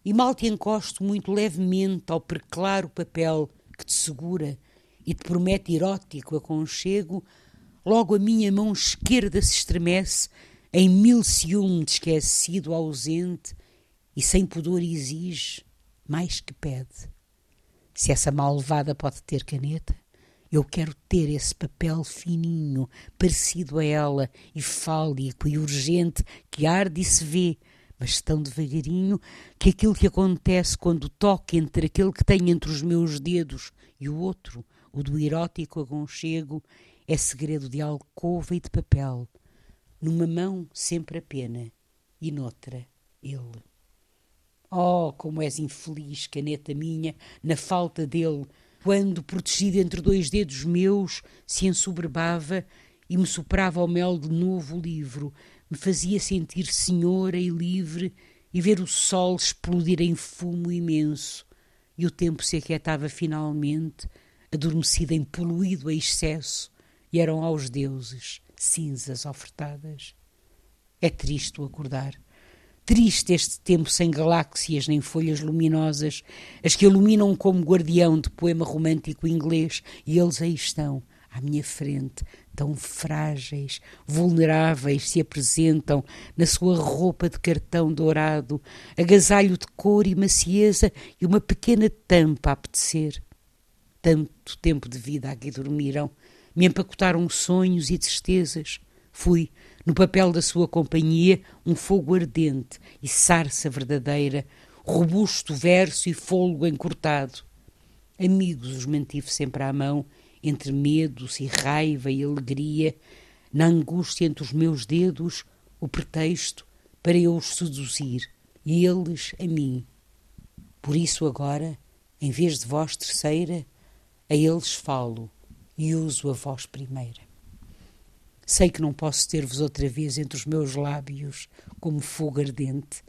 e mal te encosto muito levemente ao preclaro papel que te segura e te promete erótico aconchego, logo a minha mão esquerda se estremece em mil ciúme de esquecido ausente e sem pudor exige mais que pede. Se essa malvada pode ter caneta, eu quero ter esse papel fininho, parecido a ela, e fálico e urgente, que arde e se vê, mas tão devagarinho que aquilo que acontece quando toque entre aquele que tem entre os meus dedos e o outro, o do erótico aconchego, é segredo de alcova e de papel. Numa mão sempre a pena e noutra ele. Oh, como és infeliz, caneta minha, na falta dele, quando, protegido entre dois dedos meus, se ensoberbava e me soprava ao mel de novo livro, me fazia sentir senhora e livre e ver o sol explodir em fumo imenso. E o tempo se aquietava finalmente, adormecido em poluído a excesso, e eram aos deuses cinzas ofertadas. É triste o acordar Triste este tempo sem galáxias nem folhas luminosas, as que iluminam como guardião de poema romântico inglês, e eles aí estão, à minha frente, tão frágeis, vulneráveis, se apresentam na sua roupa de cartão dourado, agasalho de cor e macieza e uma pequena tampa a apetecer. Tanto tempo de vida aqui dormiram, me empacotaram sonhos e tristezas. Fui, no papel da sua companhia, um fogo ardente e sarça verdadeira, robusto verso e fôlego encurtado. Amigos os mantive sempre à mão, entre medos e raiva e alegria, na angústia entre os meus dedos, o pretexto para eu os seduzir, e eles a mim. Por isso agora, em vez de voz terceira, a eles falo e uso a voz primeira. Sei que não posso ter-vos outra vez entre os meus lábios como fogo ardente,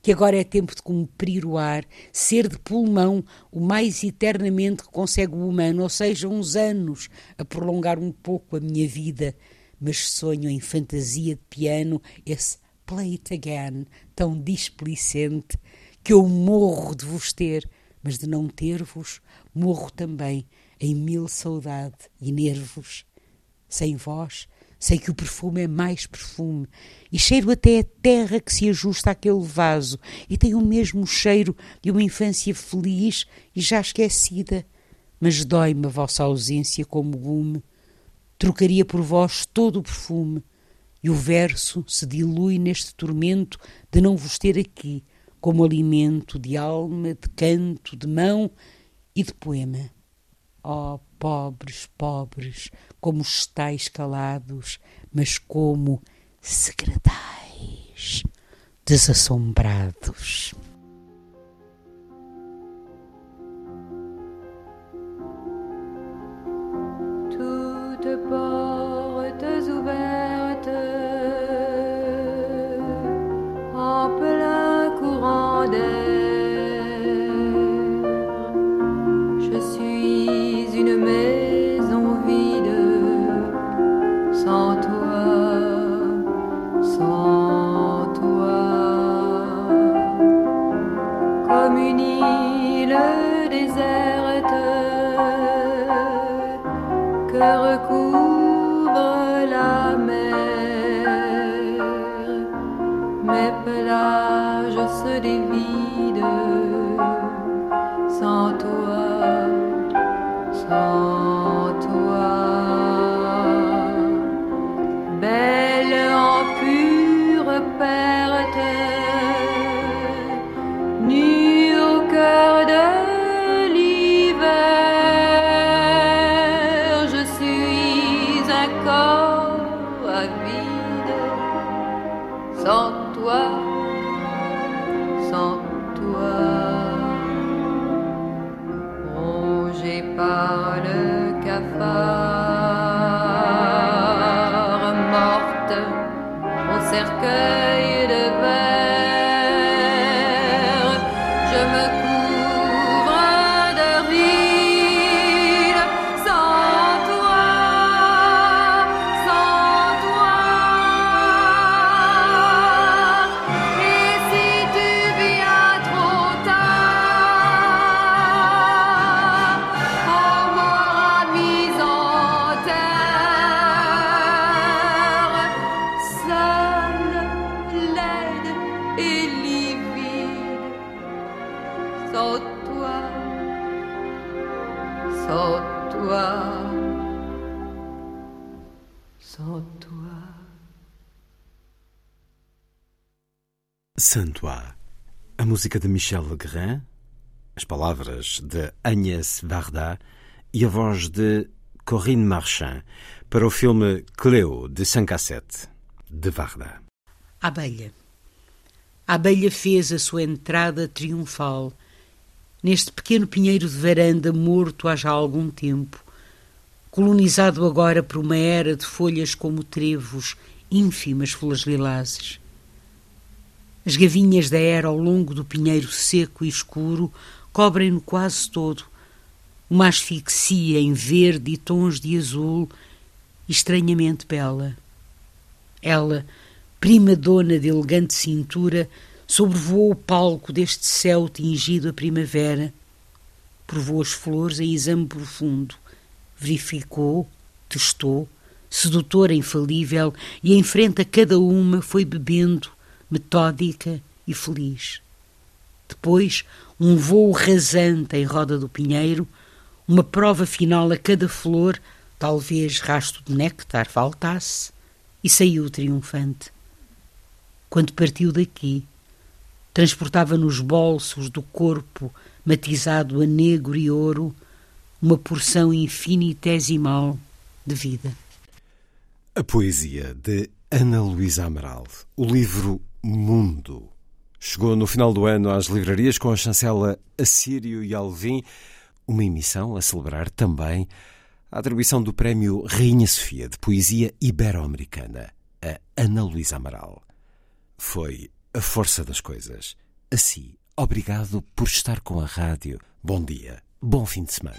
que agora é tempo de cumprir o ar, ser de pulmão o mais eternamente que consegue o humano, ou seja, uns anos, a prolongar um pouco a minha vida, mas sonho em fantasia de piano esse play it again tão displicente que eu morro de vos ter, mas de não ter-vos, morro também em mil saudade e nervos. Sem vós, Sei que o perfume é mais perfume e cheiro até a terra que se ajusta àquele vaso e tem o mesmo cheiro de uma infância feliz e já esquecida. Mas dói-me a vossa ausência como gume. Trocaria por vós todo o perfume e o verso se dilui neste tormento de não vos ter aqui como alimento de alma, de canto, de mão e de poema. Oh, pobres, pobres, como estáis calados, mas como segredais, desassombrados. Toutes portes ouvertes en plein courant d'air. Le cafard, morte au cercueil Santois, a música de Michel Legrand, as palavras de Agnès Varda e a voz de Corinne Marchand para o filme Cleo de Sancassette, de Varda. A abelha. A abelha fez a sua entrada triunfal neste pequeno pinheiro de varanda morto há já algum tempo, colonizado agora por uma era de folhas como trevos, ínfimas flores lilazes. As gavinhas da era ao longo do pinheiro seco e escuro cobrem-no quase todo, uma asfixia em verde e tons de azul, estranhamente bela. Ela, prima dona de elegante cintura, sobrevoou o palco deste céu tingido a primavera, provou as flores em exame profundo, verificou, testou, sedutora infalível, e em frente a cada uma foi bebendo, metódica e feliz. Depois, um vôo rasante em roda do pinheiro, uma prova final a cada flor, talvez rasto de néctar faltasse, e saiu triunfante. Quando partiu daqui, transportava nos bolsos do corpo matizado a negro e ouro uma porção infinitesimal de vida. A poesia de Ana Luísa Amaral, o livro Mundo, chegou no final do ano às livrarias com a chancela Assírio e Alvim, uma emissão a celebrar também a atribuição do Prémio Rainha Sofia de Poesia Ibero-Americana a Ana Luísa Amaral. Foi a força das coisas. Assim, obrigado por estar com a rádio. Bom dia, bom fim de semana.